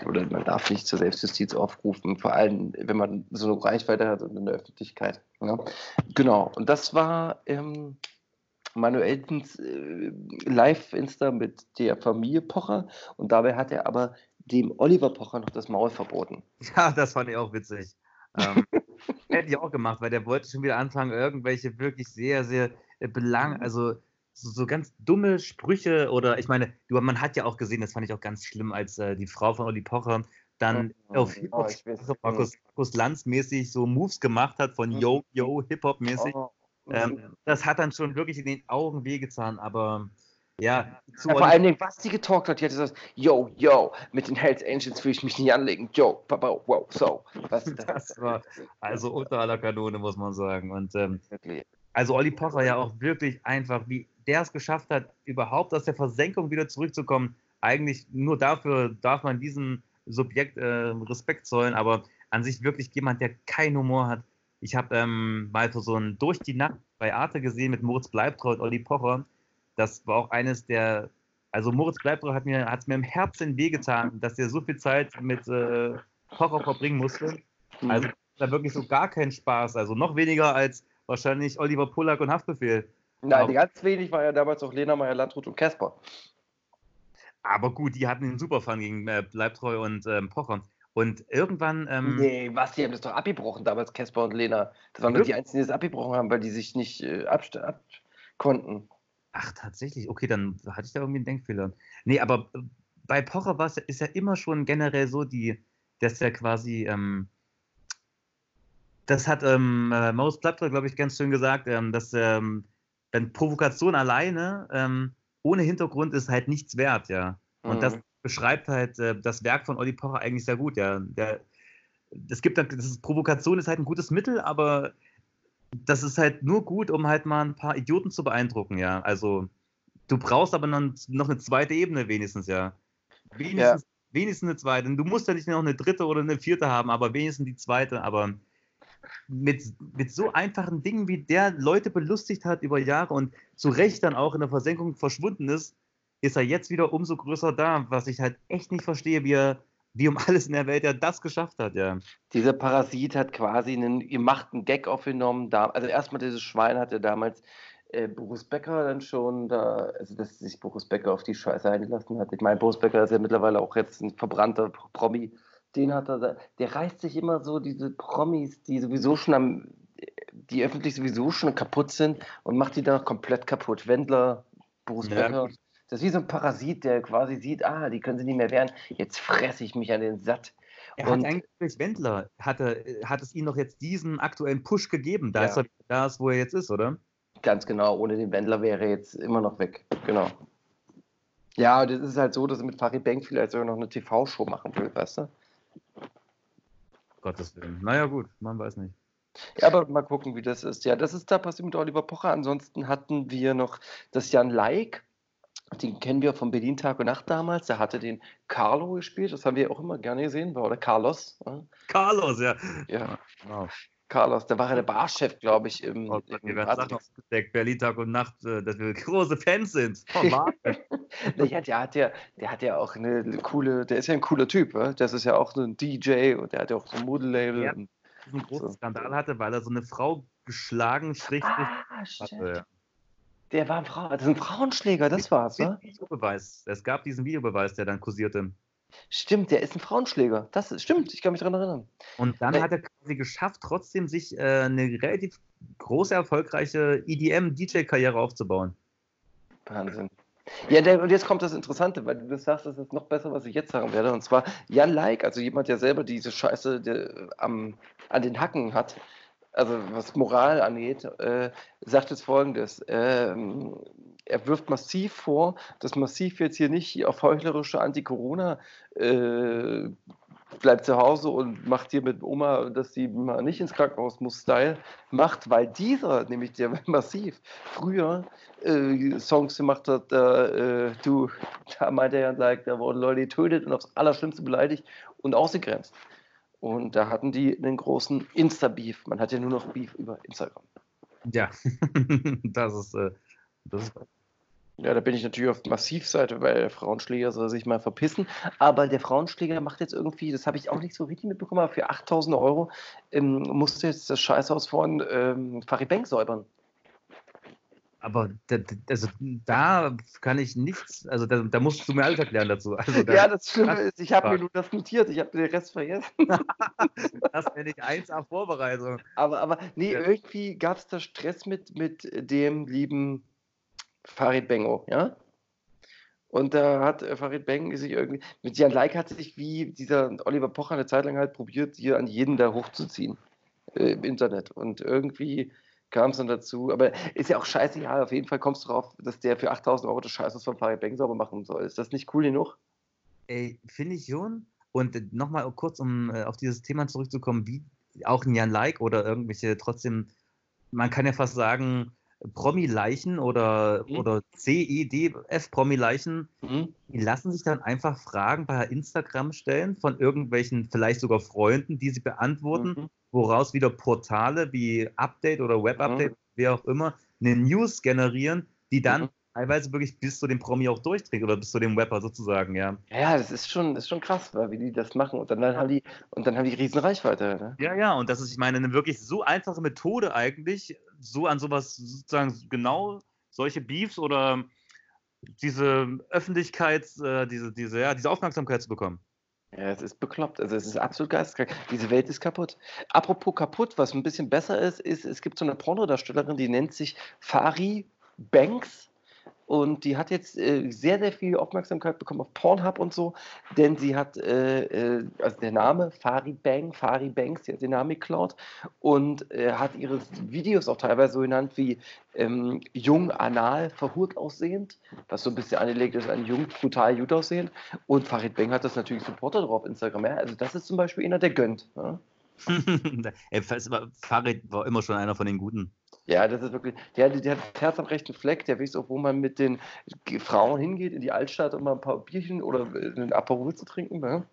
oder man darf nicht zur Selbstjustiz aufrufen, vor allem wenn man so eine Reichweite hat und in der Öffentlichkeit. Ja. Genau, und das war ähm, Manuelsens äh, Live-Insta mit der Familie Pocher und dabei hat er aber dem Oliver Pocher noch das Maul verboten. Ja, das fand ich auch witzig. Ähm, hätte ich auch gemacht, weil der wollte schon wieder anfangen, irgendwelche wirklich sehr, sehr äh, belang, also so, so ganz dumme Sprüche oder ich meine, man hat ja auch gesehen, das fand ich auch ganz schlimm, als äh, die Frau von Olli Pocher dann Oh, auf oh, Hip-Hop, also Markus, Markus Lanz mäßig so Moves gemacht hat von Yo, Yo, Hip-Hop mäßig. Oh, Ähm, das hat dann schon wirklich in den Augen wehgetan, aber ja, zu ja, vor allen Dingen, was die getalkt hat, die hat gesagt, yo, yo, mit den Hells Angels will ich mich nicht anlegen, yo, papa, wow, so. Was, Das war also unter aller Kanone, muss man sagen. Und ähm. Also Olli Pocher ja auch wirklich einfach, wie der es geschafft hat, überhaupt aus der Versenkung wieder zurückzukommen. Eigentlich nur dafür darf man diesem Subjekt äh, Respekt zollen, aber an sich wirklich jemand, der keinen Humor hat. Ich habe ähm, mal so ein Durch die Nacht bei Arte gesehen mit Moritz Bleibtreu und Olli Pocher. Das war auch eines der, also Moritz Bleibtreu hat mir, hat's mir im Herzen wehgetan, dass er so viel Zeit mit äh, Pocher verbringen musste. Also da wirklich so gar keinen Spaß. Also noch weniger als wahrscheinlich Oliver Pollack und Haftbefehl. Nein, ganz wenig war ja damals auch Lena Meyer-Landrut und Casper. Aber gut, die hatten den Superfan gegen äh, Bleibtreu und ähm, Pocher. Und irgendwann, ähm, Nee, was, die haben das doch abgebrochen damals, Casper und Lena. Das waren doch die? Einzigen, die das abgebrochen haben, weil die sich nicht äh, ab konnten. ach tatsächlich, okay, dann hatte ich da irgendwie einen Denkfehler. Nee, aber äh, bei Pocher war es ist ja immer schon generell so, die, dass er quasi, ähm, das hat ähm, äh, Maurice Bleibtreu, glaube ich, ganz schön gesagt, ähm, dass ähm, dann Provokation alleine ähm, ohne Hintergrund ist halt nichts wert, ja. Und Mhm. das beschreibt halt äh, das Werk von Olli Pocher eigentlich sehr gut, ja. Der, es gibt dann, das ist, Provokation ist halt ein gutes Mittel, aber das ist halt nur gut, um halt mal ein paar Idioten zu beeindrucken, ja. Also du brauchst aber noch, noch eine zweite Ebene wenigstens, ja. Wenigstens, wenigstens eine zweite. Du musst ja nicht noch eine dritte oder eine vierte haben, aber wenigstens die zweite. Aber mit, mit so einfachen Dingen, wie der Leute belustigt hat über Jahre und zu Recht dann auch in der Versenkung verschwunden ist, ist er jetzt wieder umso größer da, was ich halt echt nicht verstehe, wie er, wie um alles in der Welt er das geschafft hat, ja. Dieser Parasit hat quasi einen gemachten Gag aufgenommen. Da, also erstmal dieses Schwein hatte damals äh, Boris Becker dann schon da, also dass sich Boris Becker auf die Scheiße eingelassen hat. Ich meine, Boris Becker ist ja mittlerweile auch jetzt ein verbrannter Promi. Den hat er, der reißt sich immer so diese Promis, die sowieso schon am, die öffentlich sowieso schon kaputt sind und macht die dann komplett kaputt. Wendler, Boris Ja, Becker. Das ist wie so ein Parasit, der quasi sieht, ah, die können sie nicht mehr wehren. Jetzt fresse ich mich an den satt. Er Und- hat eigentlich durch Wendler, hat, er, hat es ihm doch jetzt diesen aktuellen Push gegeben, da Ja. ist er da, ist, wo er jetzt ist, oder? Ganz genau, ohne den Wendler wäre er jetzt immer noch weg. Genau. Ja, das ist halt so, dass er mit Farid Bank vielleicht sogar noch eine TV-Show machen will, weißt du? Gottes Willen. Naja, gut, man weiß nicht. Ja, aber mal gucken, wie das ist. Ja, das ist da passiert mit Oliver Pocher. Ansonsten hatten wir noch das Jan Leik. Den kennen wir von Berlin Tag und Nacht damals. Der hatte den Carlo gespielt. Das haben wir auch immer gerne gesehen. Oder Carlos. ja. Carlos, ja. Ja, Wow. Carlos. Der war ja der Barchef, glaube ich, im, Oh im wir werden Sachen aufgedeckt, Berlin Tag und Nacht, äh, dass wir große Fans sind. Oh, der hat ja, der hat ja auch eine coole, der ist ja ein cooler Typ, wa? das ist ja auch so ein DJ und der hat ja auch so ein Modelabel. Ja. und- einen großen So. Skandal hatte, weil er so eine Frau geschlagen, schrägstrich Ah, hatte. Der war ein Frau, das ist ein Frauenschläger, das war's, ne? Videobeweis. Es gab diesen Videobeweis, der dann kursierte. Stimmt, der ist ein Frauenschläger. Das ist, stimmt, ich kann mich daran erinnern. Und dann Nee. hat er quasi geschafft, trotzdem sich äh, eine relativ große, erfolgreiche EDM-DJ-Karriere aufzubauen. Wahnsinn. Ja, der, und jetzt kommt das Interessante, weil du sagst, das ist noch besser, was ich jetzt sagen werde. Und zwar Jan Like, also jemand, der selber diese Scheiße der, am, an den Hacken hat, also was Moral angeht, äh, sagt jetzt folgendes. Ähm, er wirft massiv vor, dass massiv jetzt hier nicht auf heuchlerische Anti-Corona äh, bleibt zu Hause und macht hier mit Oma, dass sie mal nicht ins Krankenhaus muss, Style macht, weil dieser, nämlich der massiv, früher äh, Songs gemacht hat, da, äh, du, da meinte er like, da wurden Leute getötet und aufs Allerschlimmste beleidigt und ausgegrenzt. Und da hatten die einen großen Insta-Beef. Man hat ja nur noch Beef über Instagram. Ja, das ist, äh, das ist Ja, da bin ich natürlich auf Massivseite, weil der Frauenschläger soll sich mal verpissen. Aber der Frauenschläger macht jetzt irgendwie, das habe ich auch nicht so richtig mitbekommen, aber für 8000 Euro ähm, musste jetzt das Scheißhaus von ähm, Farid Bank säubern. Aber da, also, da kann ich nichts, also da, da musst du mir alles erklären dazu. Also da, Ja, das Schlimme ist, ich habe mir nur das notiert, ich habe den Rest vergessen. das nenne ich 1A Vorbereitung. Aber, aber nee, Ja. irgendwie gab es da Stress mit, mit dem lieben Farid Bengo, ja? Und da hat äh, Farid Beng sich irgendwie, mit Jan Like hat sich wie dieser Oliver Pocher eine Zeit lang halt probiert, hier an jeden da hochzuziehen äh, im Internet. Und irgendwie kam es dann dazu, aber ist ja auch scheißegal, auf jeden Fall kommst du drauf, dass der für 8000 Euro das Scheißes von Farid Beng sauber machen soll. Ist das nicht cool genug? Ey, finde ich schon. Und nochmal kurz, um äh, auf dieses Thema zurückzukommen, wie auch ein Jan Like oder irgendwelche trotzdem, man kann ja fast sagen, Promi-Leichen oder, Mhm. oder CEDF-Promi-Leichen, Hm? die lassen sich dann einfach Fragen bei Instagram stellen von irgendwelchen, vielleicht sogar Freunden, die sie beantworten, Mhm. woraus wieder Portale wie Update oder Web-Update, wer auch immer, eine News generieren, die dann Mhm. teilweise wirklich bis zu dem Promi auch durchdringt oder bis zu dem Rapper sozusagen, ja. Ja, das ist schon, das ist schon krass, wie die das machen. Und dann, haben die, und dann haben die riesen Reichweite. Ne? Ja, ja, und das ist, ich meine, eine wirklich so einfache Methode eigentlich, so an sowas sozusagen genau solche Beefs oder diese Öffentlichkeits, äh, diese, diese, ja, diese Aufmerksamkeit zu bekommen. Ja, es ist bekloppt. Also es ist absolut geisteskrank. Diese Welt ist kaputt. Apropos kaputt, was ein bisschen besser ist, ist, es gibt so eine Pornodarstellerin, die nennt sich Fari Banks. Und die hat jetzt äh, sehr, sehr viel Aufmerksamkeit bekommen auf Pornhub und so, denn sie hat, äh, äh, also der Name Fari Bang, Fari Banks, die hat den Namen geklaut und äh, hat ihre Videos auch teilweise so genannt wie ähm, jung, anal, verhurt aussehend, was so ein bisschen angelegt ist an jung, brutal gut aussehend. Und Farid Bang hat das natürlich supportet drauf auf Instagram. Ja? Also das ist zum Beispiel einer, der gönnt. Ja? Ey, Farid war immer schon einer von den Guten. Ja, das ist wirklich, der, der hat das Herz am rechten Fleck, der weiß auch, wo man mit den Frauen hingeht, in die Altstadt, um mal ein paar Bierchen oder äh, einen Aperol zu trinken. Ne?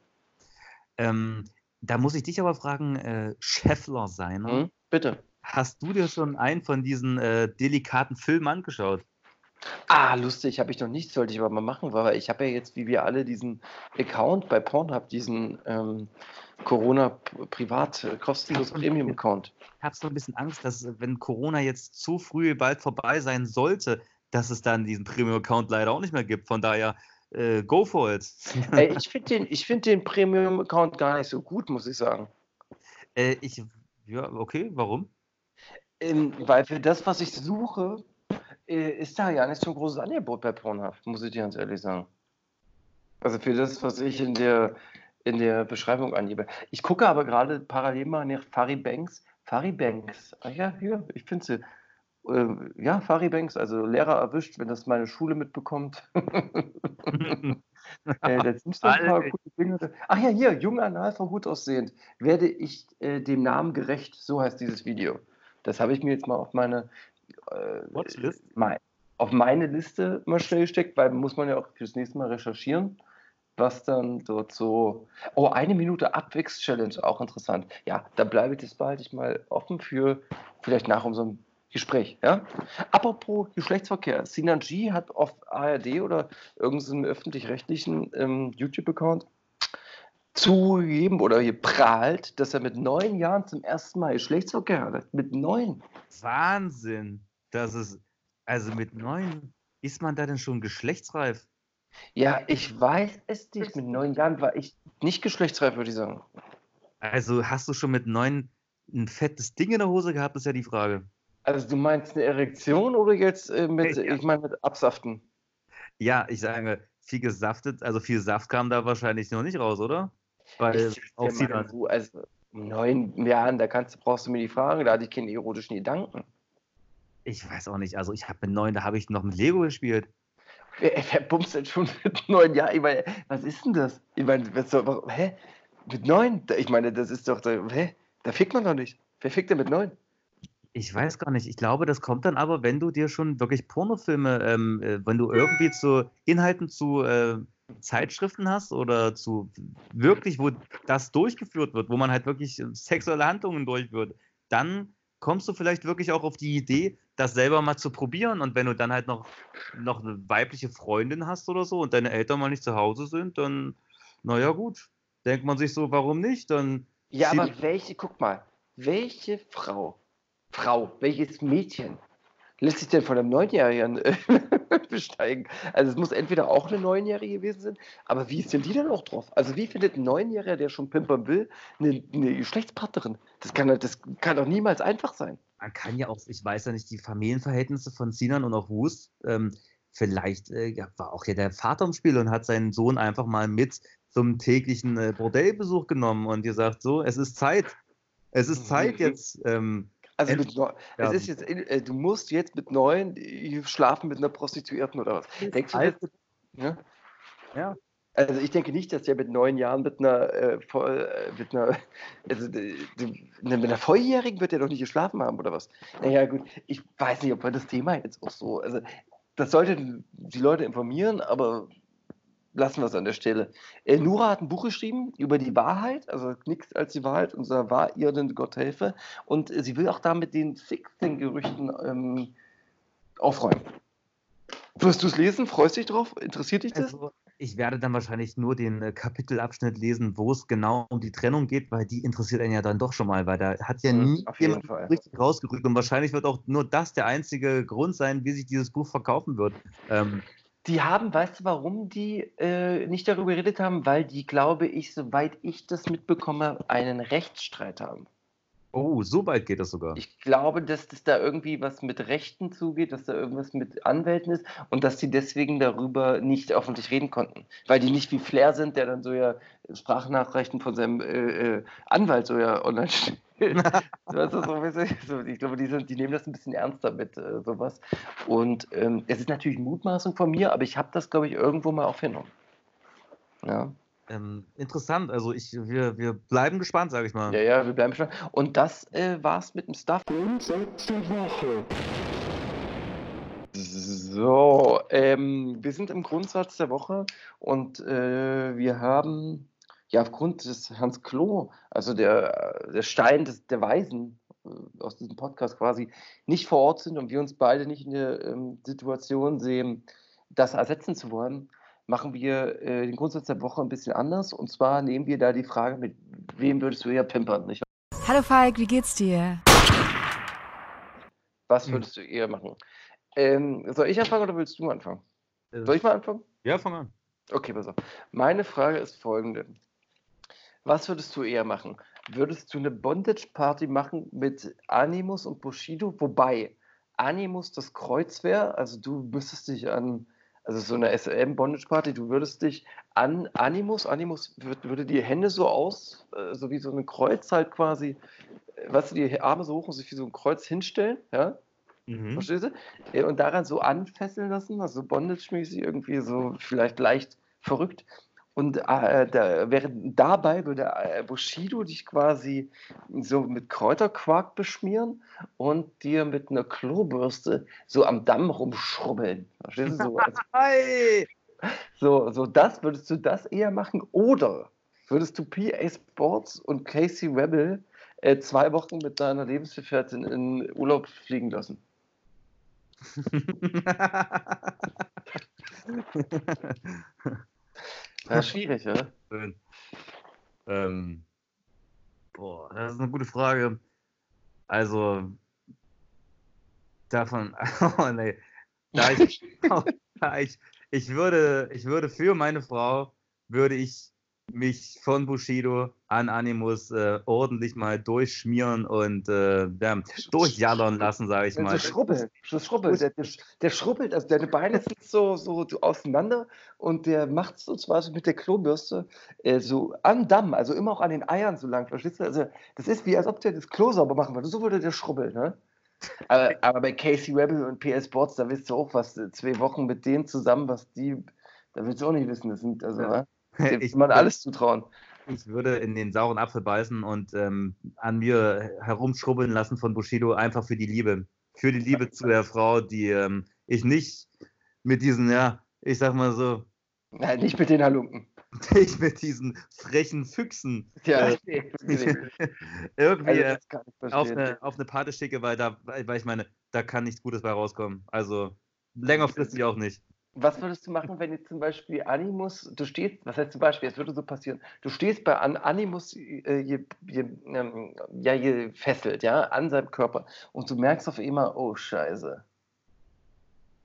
Ähm, da muss ich dich aber fragen, äh, Scheffler Seiner, Hm? Bitte. hast du dir schon einen von diesen äh, delikaten Filmen angeschaut? Ah, lustig, habe ich noch nicht, sollte ich aber mal machen, weil ich habe ja jetzt, wie wir alle, diesen Account bei Pornhub, diesen ähm, Corona-Privat, äh, kostenlos Premium-Account. Ich habe so ein bisschen Angst, dass äh, wenn Corona jetzt zu früh bald vorbei sein sollte, dass es dann diesen Premium-Account leider auch nicht mehr gibt. Von daher, äh, go for it. Ey, ich finde den, ich find den Premium-Account gar nicht so gut, muss ich sagen. äh, ich, ja, okay, warum? Ähm, weil für das, was ich suche, äh, ist da ja nicht so ein großes Angebot bei Pornhub, muss ich dir ganz ehrlich sagen. Also für das, was ich in der, in der Beschreibung angebe. Ich gucke aber gerade parallel mal nach Fari Banks. Fari Banks. Ah ja, hier, ich finde sie. Äh, ja, Fari Banks, also Lehrer erwischt, wenn das meine Schule mitbekommt. äh, da sind so ein paar Alter. gute Dinge. Ach ja, hier, jung anal gut aussehend. Werde ich äh, dem Namen gerecht? So heißt dieses Video. Das habe ich mir jetzt mal auf meine äh, Watchlist? mein, auf meine Liste mal schnell gesteckt, weil muss man ja auch fürs nächste Mal recherchieren, was dann dort so. Oh, eine Minute Abwächs-Challenge, auch interessant. Ja, da bleibe ich, das behalte ich mal offen für vielleicht nach unserem Gespräch. Ja? Apropos Geschlechtsverkehr, Sinan G hat auf ARD oder irgendeinem öffentlich-rechtlichen ähm, YouTube-Account zugegeben oder hier prahlt, dass er mit neun Jahren zum ersten Mal Geschlechtsverkehr hatte. Mit neun. Wahnsinn. Das ist, Also mit neun, ist man da denn schon geschlechtsreif? Ja, ich weiß es nicht. Mit neun Jahren war ich nicht geschlechtsreif, würde ich sagen. Also hast du schon mit neun ein fettes Ding in der Hose gehabt, ist ja die Frage. Also du meinst eine Erektion oder jetzt äh, mit, Ja. ich meine mit Absaften? Ja, ich sage, viel gesaftet, also viel Saft kam da wahrscheinlich noch nicht raus, oder? Weil dir sie mal, dann. du, also mit neun Jahren, da kannst, du- brauchst du mir die fragen, da hatte ich keine erotischen Gedanken. Ich weiß auch nicht, also ich habe mit neun, da habe ich noch mit Lego gespielt. Wer, wer bumst denn schon mit neun Jahren? Ich meine, was ist denn das? Ich meine, was soll, hä? Mit neun? Ich meine, das ist doch, hä? Da fickt man doch nicht. Wer fickt denn mit neun? Ich weiß gar nicht. Ich glaube, das kommt dann aber, wenn du dir schon wirklich Pornofilme, ähm, äh, wenn du irgendwie zu Inhalten zu äh, Zeitschriften hast oder zu wirklich, wo das durchgeführt wird, wo man halt wirklich äh, sexuelle Handlungen durchführt, dann kommst du vielleicht wirklich auch auf die Idee, das selber mal zu probieren. Und wenn du dann halt noch, noch eine weibliche Freundin hast oder so und deine Eltern mal nicht zu Hause sind, dann, naja, gut. Denkt man sich so, warum nicht? Dann Ja, aber welche, guck mal, welche Frau, Frau, welches Mädchen lässt sich denn von einem Neunjährigen äh, besteigen? Also es muss entweder auch eine Neunjährige gewesen sein, aber wie ist denn die denn auch drauf? Also wie findet ein Neunjähriger, der schon pimpern will, eine, eine Geschlechtspartnerin? Das kann, doch- das kann doch niemals einfach sein. man kann ja auch, ich weiß ja nicht, die Familienverhältnisse von Sinan und auch Wust, ähm, vielleicht äh, war auch ja der Vater im Spiel und hat seinen Sohn einfach mal mit zum täglichen äh, Bordellbesuch genommen und gesagt, so, es ist Zeit. Es ist Zeit Mhm. jetzt. Ähm, Also neun, ja. es ist jetzt, äh, du musst jetzt mit neun äh, schlafen mit einer Prostituierten oder was? Denkst du, das, ja? Ja. Also ich denke nicht, dass der mit neun Jahren mit einer, äh, voll, äh, mit einer, also äh, die- mit einer Volljährigen wird er doch nicht geschlafen haben oder was? Naja gut, ich weiß nicht, ob wir das Thema jetzt auch so, also das sollten die Leute informieren, aber lassen wir es an der Stelle. Äh, Nura hat ein Buch geschrieben über die Wahrheit, also nichts als die Wahrheit, unser war ihr denn Gott helfe und äh, sie will auch da mit den Sixten-Gerüchten ähm, aufräumen. Wirst du es lesen? Freust dich drauf? Interessiert dich das? also, ich werde dann wahrscheinlich nur den äh, Kapitelabschnitt lesen, wo es genau um die Trennung geht, weil die interessiert einen ja dann doch schon mal, weil da hat ja nie jemand Fall. richtig rausgerückt und wahrscheinlich wird auch nur das der einzige Grund sein, wie sich dieses Buch verkaufen wird. Ähm, Die haben, weißt du, warum die äh, nicht darüber geredet haben? Weil die, glaube ich, soweit ich das mitbekomme, einen Rechtsstreit haben. oh, so weit geht das sogar. Ich glaube, dass das da irgendwie was mit Rechten zugeht, dass da irgendwas mit Anwälten ist und dass die deswegen darüber nicht öffentlich reden konnten. Weil die nicht wie Flair sind, der dann so ja Sprachnachrichten von seinem äh, äh, Anwalt so ja online stellt. Ich glaube, die, sind, die nehmen das ein bisschen ernster mit äh, sowas. Und ähm, es ist natürlich Mutmaßung von mir, aber ich habe das, glaube ich, irgendwo mal aufgenommen. Ja. Ähm, interessant, also ich, wir, wir bleiben gespannt, sage ich mal. ja, ja, wir bleiben schon. Und das äh, war's mit dem Stuff. Grundsatz der Woche. So, ähm, wir sind im Grundsatz der Woche und äh, wir haben ja aufgrund des Hans Klo, also der, der Stein des, der Weisen äh, aus diesem Podcast quasi, nicht vor Ort sind und wir uns beide nicht in der ähm, Situation sehen, das ersetzen zu wollen, machen wir äh, den Grundsatz der Woche ein bisschen anders. Und zwar nehmen wir da die Frage, mit wem würdest du eher pimpern? Nicht? Hallo Falk, wie geht's dir? Was Hm. würdest du eher machen? Ähm, soll ich anfangen oder willst du anfangen? Äh, Soll ich mal anfangen? Ja, fang an. Okay, pass auf. Meine Frage ist folgende. Was würdest du eher machen? Würdest du eine Bondage-Party machen mit Animus und Bushido? Wobei Animus das Kreuz wäre, also du müsstest dich an, also so eine SM-Bondage-Party, du würdest dich an Animus, Animus würd, würde die Hände so aus, äh, so wie so ein Kreuz halt quasi, äh, weißt du, die Arme so hoch und sich wie so ein Kreuz hinstellen, ja? Mhm. Verstehst du? Ja, Und daran so anfesseln lassen, also bondage-mäßig irgendwie so vielleicht leicht verrückt. Und äh, da, während dabei würde äh, Bushido dich quasi so mit Kräuterquark beschmieren und dir mit einer Klobürste so am Damm rumschrubbeln. Verstehst du? So, als, Hi! so, so das, würdest du das eher machen? Oder würdest du PA Sports und Casey Rebel äh, zwei Wochen mit deiner Lebensgefährtin in Urlaub fliegen lassen? Ja, schwierig, oder? Schön. Ähm, boah, das ist eine gute Frage. Also, davon, oh nee, da ich, da ich, ich, würde, ich würde für meine Frau, würde ich mich von Bushido an Animus äh, ordentlich mal durchschmieren und äh, ja, durchjallern lassen, sage ich mal. schrubbelt, so schrubbelt. Der, der, der schrubbelt, also deine Beine sind so, so, auseinander und der macht so so mit der Klobürste äh, so am Damm, also immer auch an den Eiern so lang, verstehst du? Also das ist wie, als ob der das Klo sauber machen würde. So würde der schrubbeln, ne? Aber, aber bei Casey Rebel und PS Sports, da weißt du auch, was äh, zwei Wochen mit denen zusammen, was die, da willst du auch nicht wissen. Das sind, also, Ja. Dem Ich- man alles zutrauen. Ich würde in den sauren Apfel beißen und ähm, an mir herumschrubbeln lassen von Bushido, einfach für die Liebe. Für die Liebe zu der Frau, die ähm, ich nicht mit diesen, ja, ich sag mal so, Nein, nicht mit den Halunken. nicht mit diesen frechen Füchsen Ja, Äh, nee, nee. irgendwie Also, äh, ich auf, eine, auf eine Party schicke, weil, da, weil ich meine, da kann nichts Gutes bei rauskommen. Also längerfristig auch nicht. Was würdest du machen, wenn jetzt zum Beispiel Animus, du stehst, was heißt zum Beispiel, es würde so passieren, du stehst bei An Animus äh, je, je, ähm, ja, gefesselt, ja, an seinem Körper und du merkst auf einmal, oh Scheiße,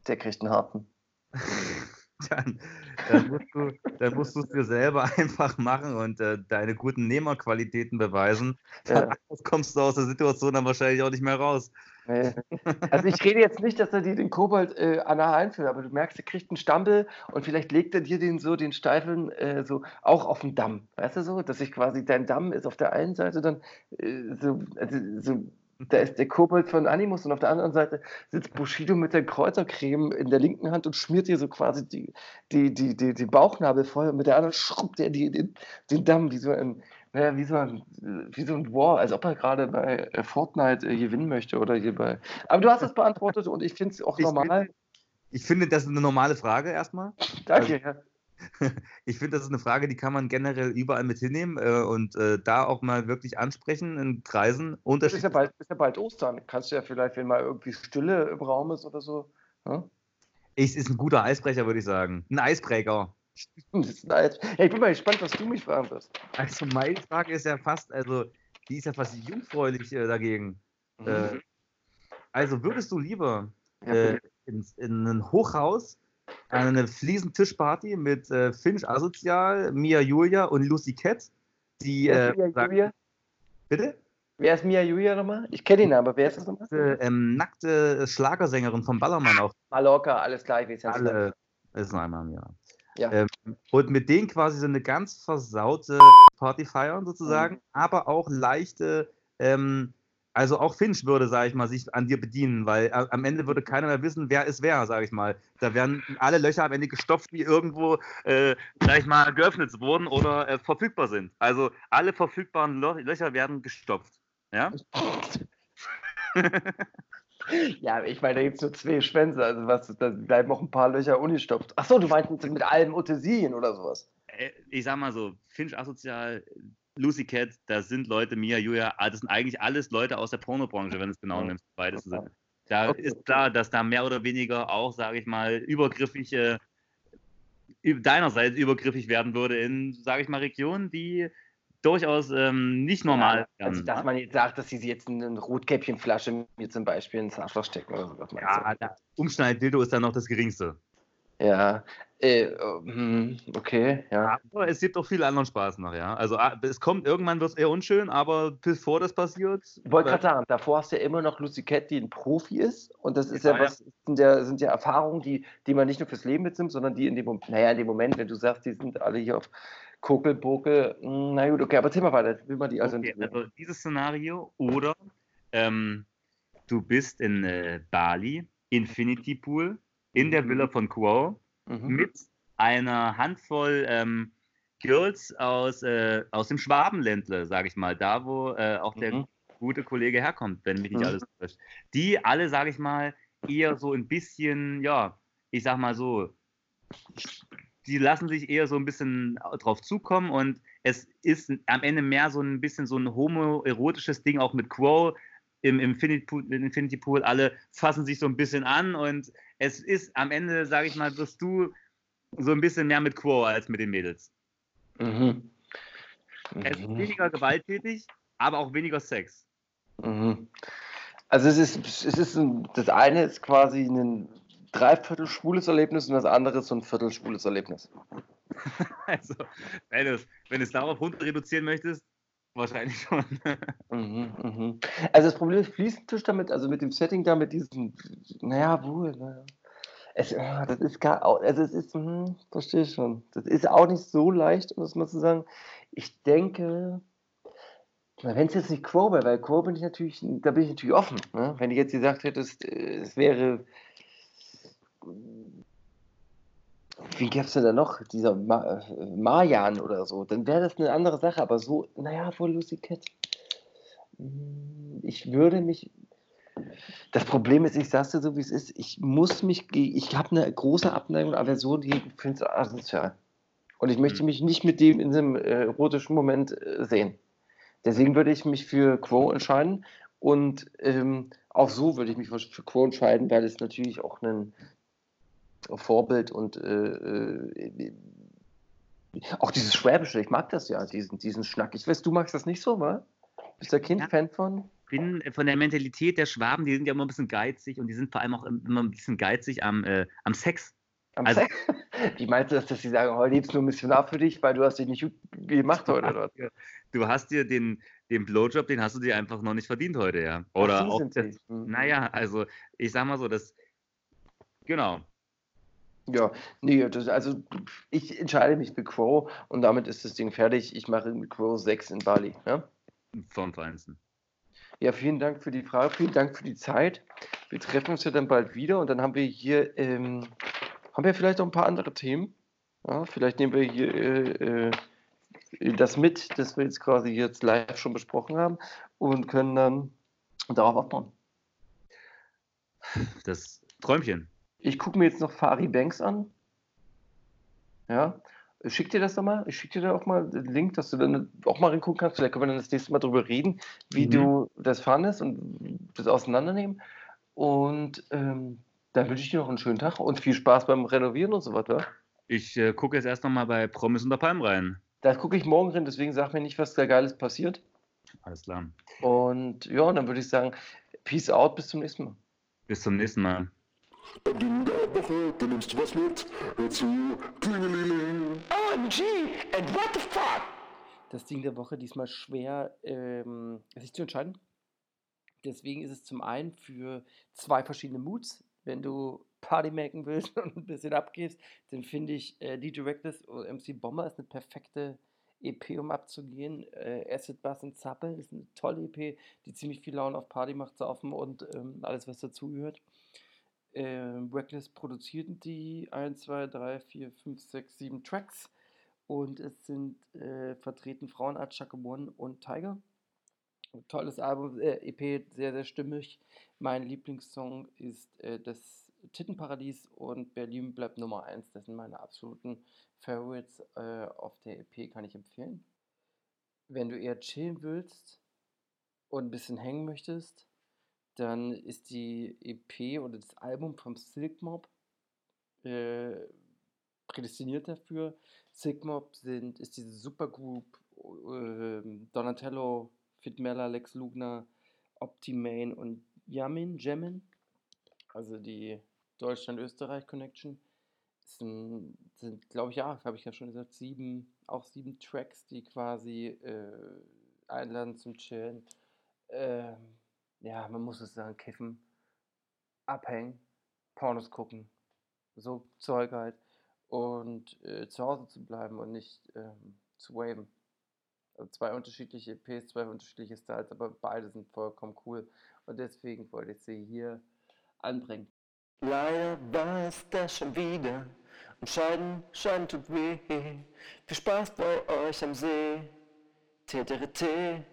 der kriegt einen harten. Dann, dann musst du dann musst du es dir selber einfach machen und äh, deine guten Nehmerqualitäten beweisen. Ja. Anders kommst du aus der Situation dann wahrscheinlich auch nicht mehr raus. Nee. Also ich rede jetzt nicht, dass er dir den Kobold äh, anal einführt, aber du merkst, er kriegt einen Stampel und vielleicht legt er dir den so, den Steifeln äh, so auch auf den Damm. Weißt du so? Dass sich quasi dein Damm ist auf der einen Seite dann äh, so, also, so, da ist der Kobold von Animus und auf der anderen Seite sitzt Bushido mit der Kräutercreme in der linken Hand und schmiert dir so quasi die, die, die, die, die Bauchnabel voll und mit der anderen schrubbt er dir den, den Damm wie so ein, naja, wie so ein, wie so ein War, als ob er gerade bei äh, Fortnite äh, gewinnen möchte oder hier bei. Aber du hast es beantwortet und ich finde es auch Ich normal. Ich finde, das ist eine normale Frage erstmal. Danke. Ja. Ich finde, das ist eine Frage, die kann man generell überall mit hinnehmen äh, und äh, da auch mal wirklich ansprechen in Kreisen. Das ist ja, bald, ist ja bald Ostern. Kannst du ja vielleicht, wenn mal irgendwie Stille im Raum ist oder so. Ja? es ist ein guter Eisbrecher, würde ich sagen. Ein Eisbreaker. Nice. Hey, ich bin mal gespannt, was du mich fragen wirst. Also meine Frage ist ja fast, also die ist ja fast jungfräulich äh, dagegen. Äh, also würdest du lieber äh, ins, in ein Hochhaus eine Fliesentischparty mit äh, Finch Asozial, Mia Julia und Lucy Cat, die äh, Mia Julia? bitte wer ist Mia Julia nochmal? Ich kenne ihn, aber wer ist das nochmal? äh, ähm, nackte Schlagersängerin vom Ballermann auch Mallorca, alles klar, ich weiß ja alle ist noch einmal im Jahr. Ja. Ähm, und mit denen quasi so eine ganz versaute Party feiern sozusagen, Mhm. aber auch leichte, ähm, also auch Finch würde, sage ich mal, sich an dir bedienen, weil äh, am Ende würde keiner mehr wissen, wer ist wer, sage ich mal. Da werden alle Löcher am Ende gestopft, die irgendwo, äh, sag ich mal, geöffnet wurden oder äh, verfügbar sind. Also alle verfügbaren Lo Löcher werden gestopft. Ja? Ja, ich meine, da gibt es nur zwei Schwänze, also was, da bleiben auch ein paar Löcher ungestopft. Achso, du meinst mit allem Utensilien oder sowas. Äh, ich sag mal so, Finch asozial, Lucy Cat, das sind Leute, Mia, Julia, ah, das sind eigentlich alles Leute aus der Pornobranche, wenn du es genau Ja. nimmst, beides Okay. zusammen. Da Okay, ist okay. klar, dass da mehr oder weniger auch, sage ich mal, übergriffige, deinerseits übergriffig werden würde in, sage ich mal, Regionen, die durchaus ähm, nicht normal Ja, also, dass man jetzt sagt, dass sie jetzt eine Rotkäppchenflasche mir zum Beispiel ins Arschloch stecken oder sowas. ja, der Umschneid-Dildo ist dann noch das Geringste. Ja. Äh, hm, okay, ja. Aber es gibt auch viel anderen Spaß noch, ja. Also ah, es kommt, irgendwann wird es eher unschön, aber bevor das passiert. Ich wollte gerade sagen, davor hast du ja immer noch Lucy Cat, die ein Profi ist. Und das ist ja, Ja, ja. was, sind ja, sind ja Erfahrungen, die, die man nicht nur fürs Leben mitnimmt, sondern die in dem Moment, naja, in dem Moment, wenn du sagst, die sind alle hier auf Kokel, Bokel, hm, na gut, okay, aber erzähl mal weiter, will mal die Okay, Alternative. also dieses Szenario oder ähm, du bist in äh, Bali, Infinity Pool, in der Mhm. Villa von Quo Mhm. mit einer Handvoll ähm, Girls aus, äh, aus dem Schwabenländle, sage ich mal, da wo äh, auch der Mhm. gute Kollege herkommt, wenn mich nicht Mhm. alles täuscht. Die alle, sage ich mal, eher so ein bisschen, ja, ich sag mal so, die lassen sich eher so ein bisschen drauf zukommen und es ist am Ende mehr so ein bisschen so ein homoerotisches Ding, auch mit Quo im Infinity Pool, Infinity Pool. Alle fassen sich so ein bisschen an und es ist am Ende, sage ich mal, wirst du so ein bisschen mehr mit Quo als mit den Mädels. Mhm. Es ist Mhm. weniger gewalttätig, aber auch weniger Sex. Mhm. Also es ist, es ist ein, das eine ist quasi ein dreiviertel schwules Erlebnis und das andere ist so ein Viertel schwules Erlebnis. Also, wenn du es darauf runter reduzieren möchtest, wahrscheinlich schon. Mhm, mhm. Also das Problem ist Fliesentisch damit, also mit dem Setting da, mit diesem, naja, wohl, naja. Es, ja, das ist gar, also es ist, hm, verstehe ich schon. Das ist auch nicht so leicht, um das mal zu sagen. Ich denke, wenn es jetzt nicht Quo wäre, weil Quo bin ich natürlich, da bin ich natürlich offen. Ne? Wenn du jetzt gesagt hättest, äh, es wäre, wie gäbe es denn da noch? Dieser Ma äh, Marjan oder so, dann wäre das eine andere Sache, aber so, naja, wohl Lucy Cat. Hm, Ich würde mich. Das Problem ist, ich sag's dir so, wie es ist, ich muss mich, ich habe eine große Abneigung und Aversion gegen Prince Asozial. Und ich möchte Hm. mich nicht mit dem in diesem äh, erotischen Moment äh, sehen. Deswegen würde ich mich für Quo entscheiden. Und ähm, auch so würde ich mich für, für Quo entscheiden, weil es natürlich auch ein Vorbild und äh, äh, auch dieses Schwäbische, ich mag das ja, diesen, diesen Schnack. Ich weiß, du magst das nicht so, wa? Bist du Kind Ja. Fan von? bin von der Mentalität der Schwaben, die sind ja immer ein bisschen geizig und die sind vor allem auch immer ein bisschen geizig am, äh, am Sex. Am Also- Sex? Wie meinst du das, dass sie sagen, heute lebst nur missionar für dich, weil du hast dich nicht gut gemacht heute, oder? Du hast dir den, den Blowjob, den hast du dir einfach noch nicht verdient heute, ja. Oder Ach, auch das. Mhm. naja, also ich sag mal so, das, genau. Ja, nee, das, also ich entscheide mich für Quo und damit ist das Ding fertig. Ich mache mit Quo 6 in Bali. Ja? Vom Feinsten. ja, vielen Dank für die Frage, vielen Dank für die Zeit. Wir treffen uns ja dann bald wieder und dann haben wir hier, ähm, haben wir vielleicht auch ein paar andere Themen. Ja, vielleicht nehmen wir hier äh, äh, das mit, das wir jetzt quasi jetzt live schon besprochen haben und können dann darauf aufbauen. Das Träumchen. Ich gucke mir jetzt noch Fari Banks an. Ja. Ich schick dir das doch mal. Ich schicke dir da auch mal den Link, dass du dann auch mal reingucken kannst. Vielleicht können wir dann das nächste Mal drüber reden, wie Mhm. du das fandest und das auseinandernehmen. Und ähm, dann wünsche ich dir noch einen schönen Tag und viel Spaß beim Renovieren und so weiter. Ich äh, gucke jetzt erst noch mal bei Promis unter Palmen rein. Da gucke ich morgen rein, deswegen sag mir nicht, was da Geiles passiert. Alles klar. Und ja, dann würde ich sagen, Peace out, bis zum nächsten Mal. Bis zum nächsten Mal. Am Ding der Woche, da nimmst du was mit. Hör zu, Klingelingeling. OMG, and what the fuck? Das Ding der Woche diesmal schwer, ähm, sich zu entscheiden. Deswegen ist es zum einen für zwei verschiedene Moods. Wenn du Party machen willst und ein bisschen abgehst, dann finde ich äh, DJ Reckless oder MC Bomber ist eine perfekte EP, um abzugehen. Äh, Acid Bass und Zappel ist eine tolle EP, die ziemlich viel Laune auf Party macht, saufen und ähm, alles, was dazugehört. Ähm, Reckless produzierten die 1, 2, 3, 4, 5, 6, 7 Tracks und es sind äh, vertreten Frauenart Chaka One und Tiger. Tolles Album, äh, EP, sehr, sehr stimmig. Mein Lieblingssong ist äh, das Tittenparadies und Berlin bleibt Nummer 1. Das sind meine absoluten Favorites äh, auf der EP, kann ich empfehlen. Wenn du eher chillen willst und ein bisschen hängen möchtest, dann ist die EP oder das Album vom Silk Mob äh, prädestiniert dafür. Silk Mob sind, ist diese Supergroup äh, Donatello, Fitmella, Lex Lugner, Optimane und Yamin, Jemin, also die Deutschland-Österreich-Connection. Sind, sind glaube ich, ja, habe ich ja schon gesagt, sieben, auch sieben Tracks, die quasi äh, einladen zum Chillen. Ähm, ja, man muss es sagen, kiffen, abhängen, Pornos gucken, so Zeug halt. Und äh, zu Hause zu bleiben und nicht ähm, zu waven. Also zwei unterschiedliche EPs, zwei unterschiedliche Styles, aber beide sind vollkommen cool. Und deswegen wollte ich sie hier anbringen. Leider war es das schon wieder. Und Scheiden, Scheiden tut weh. Viel Spaß bei euch am See. T-T-T.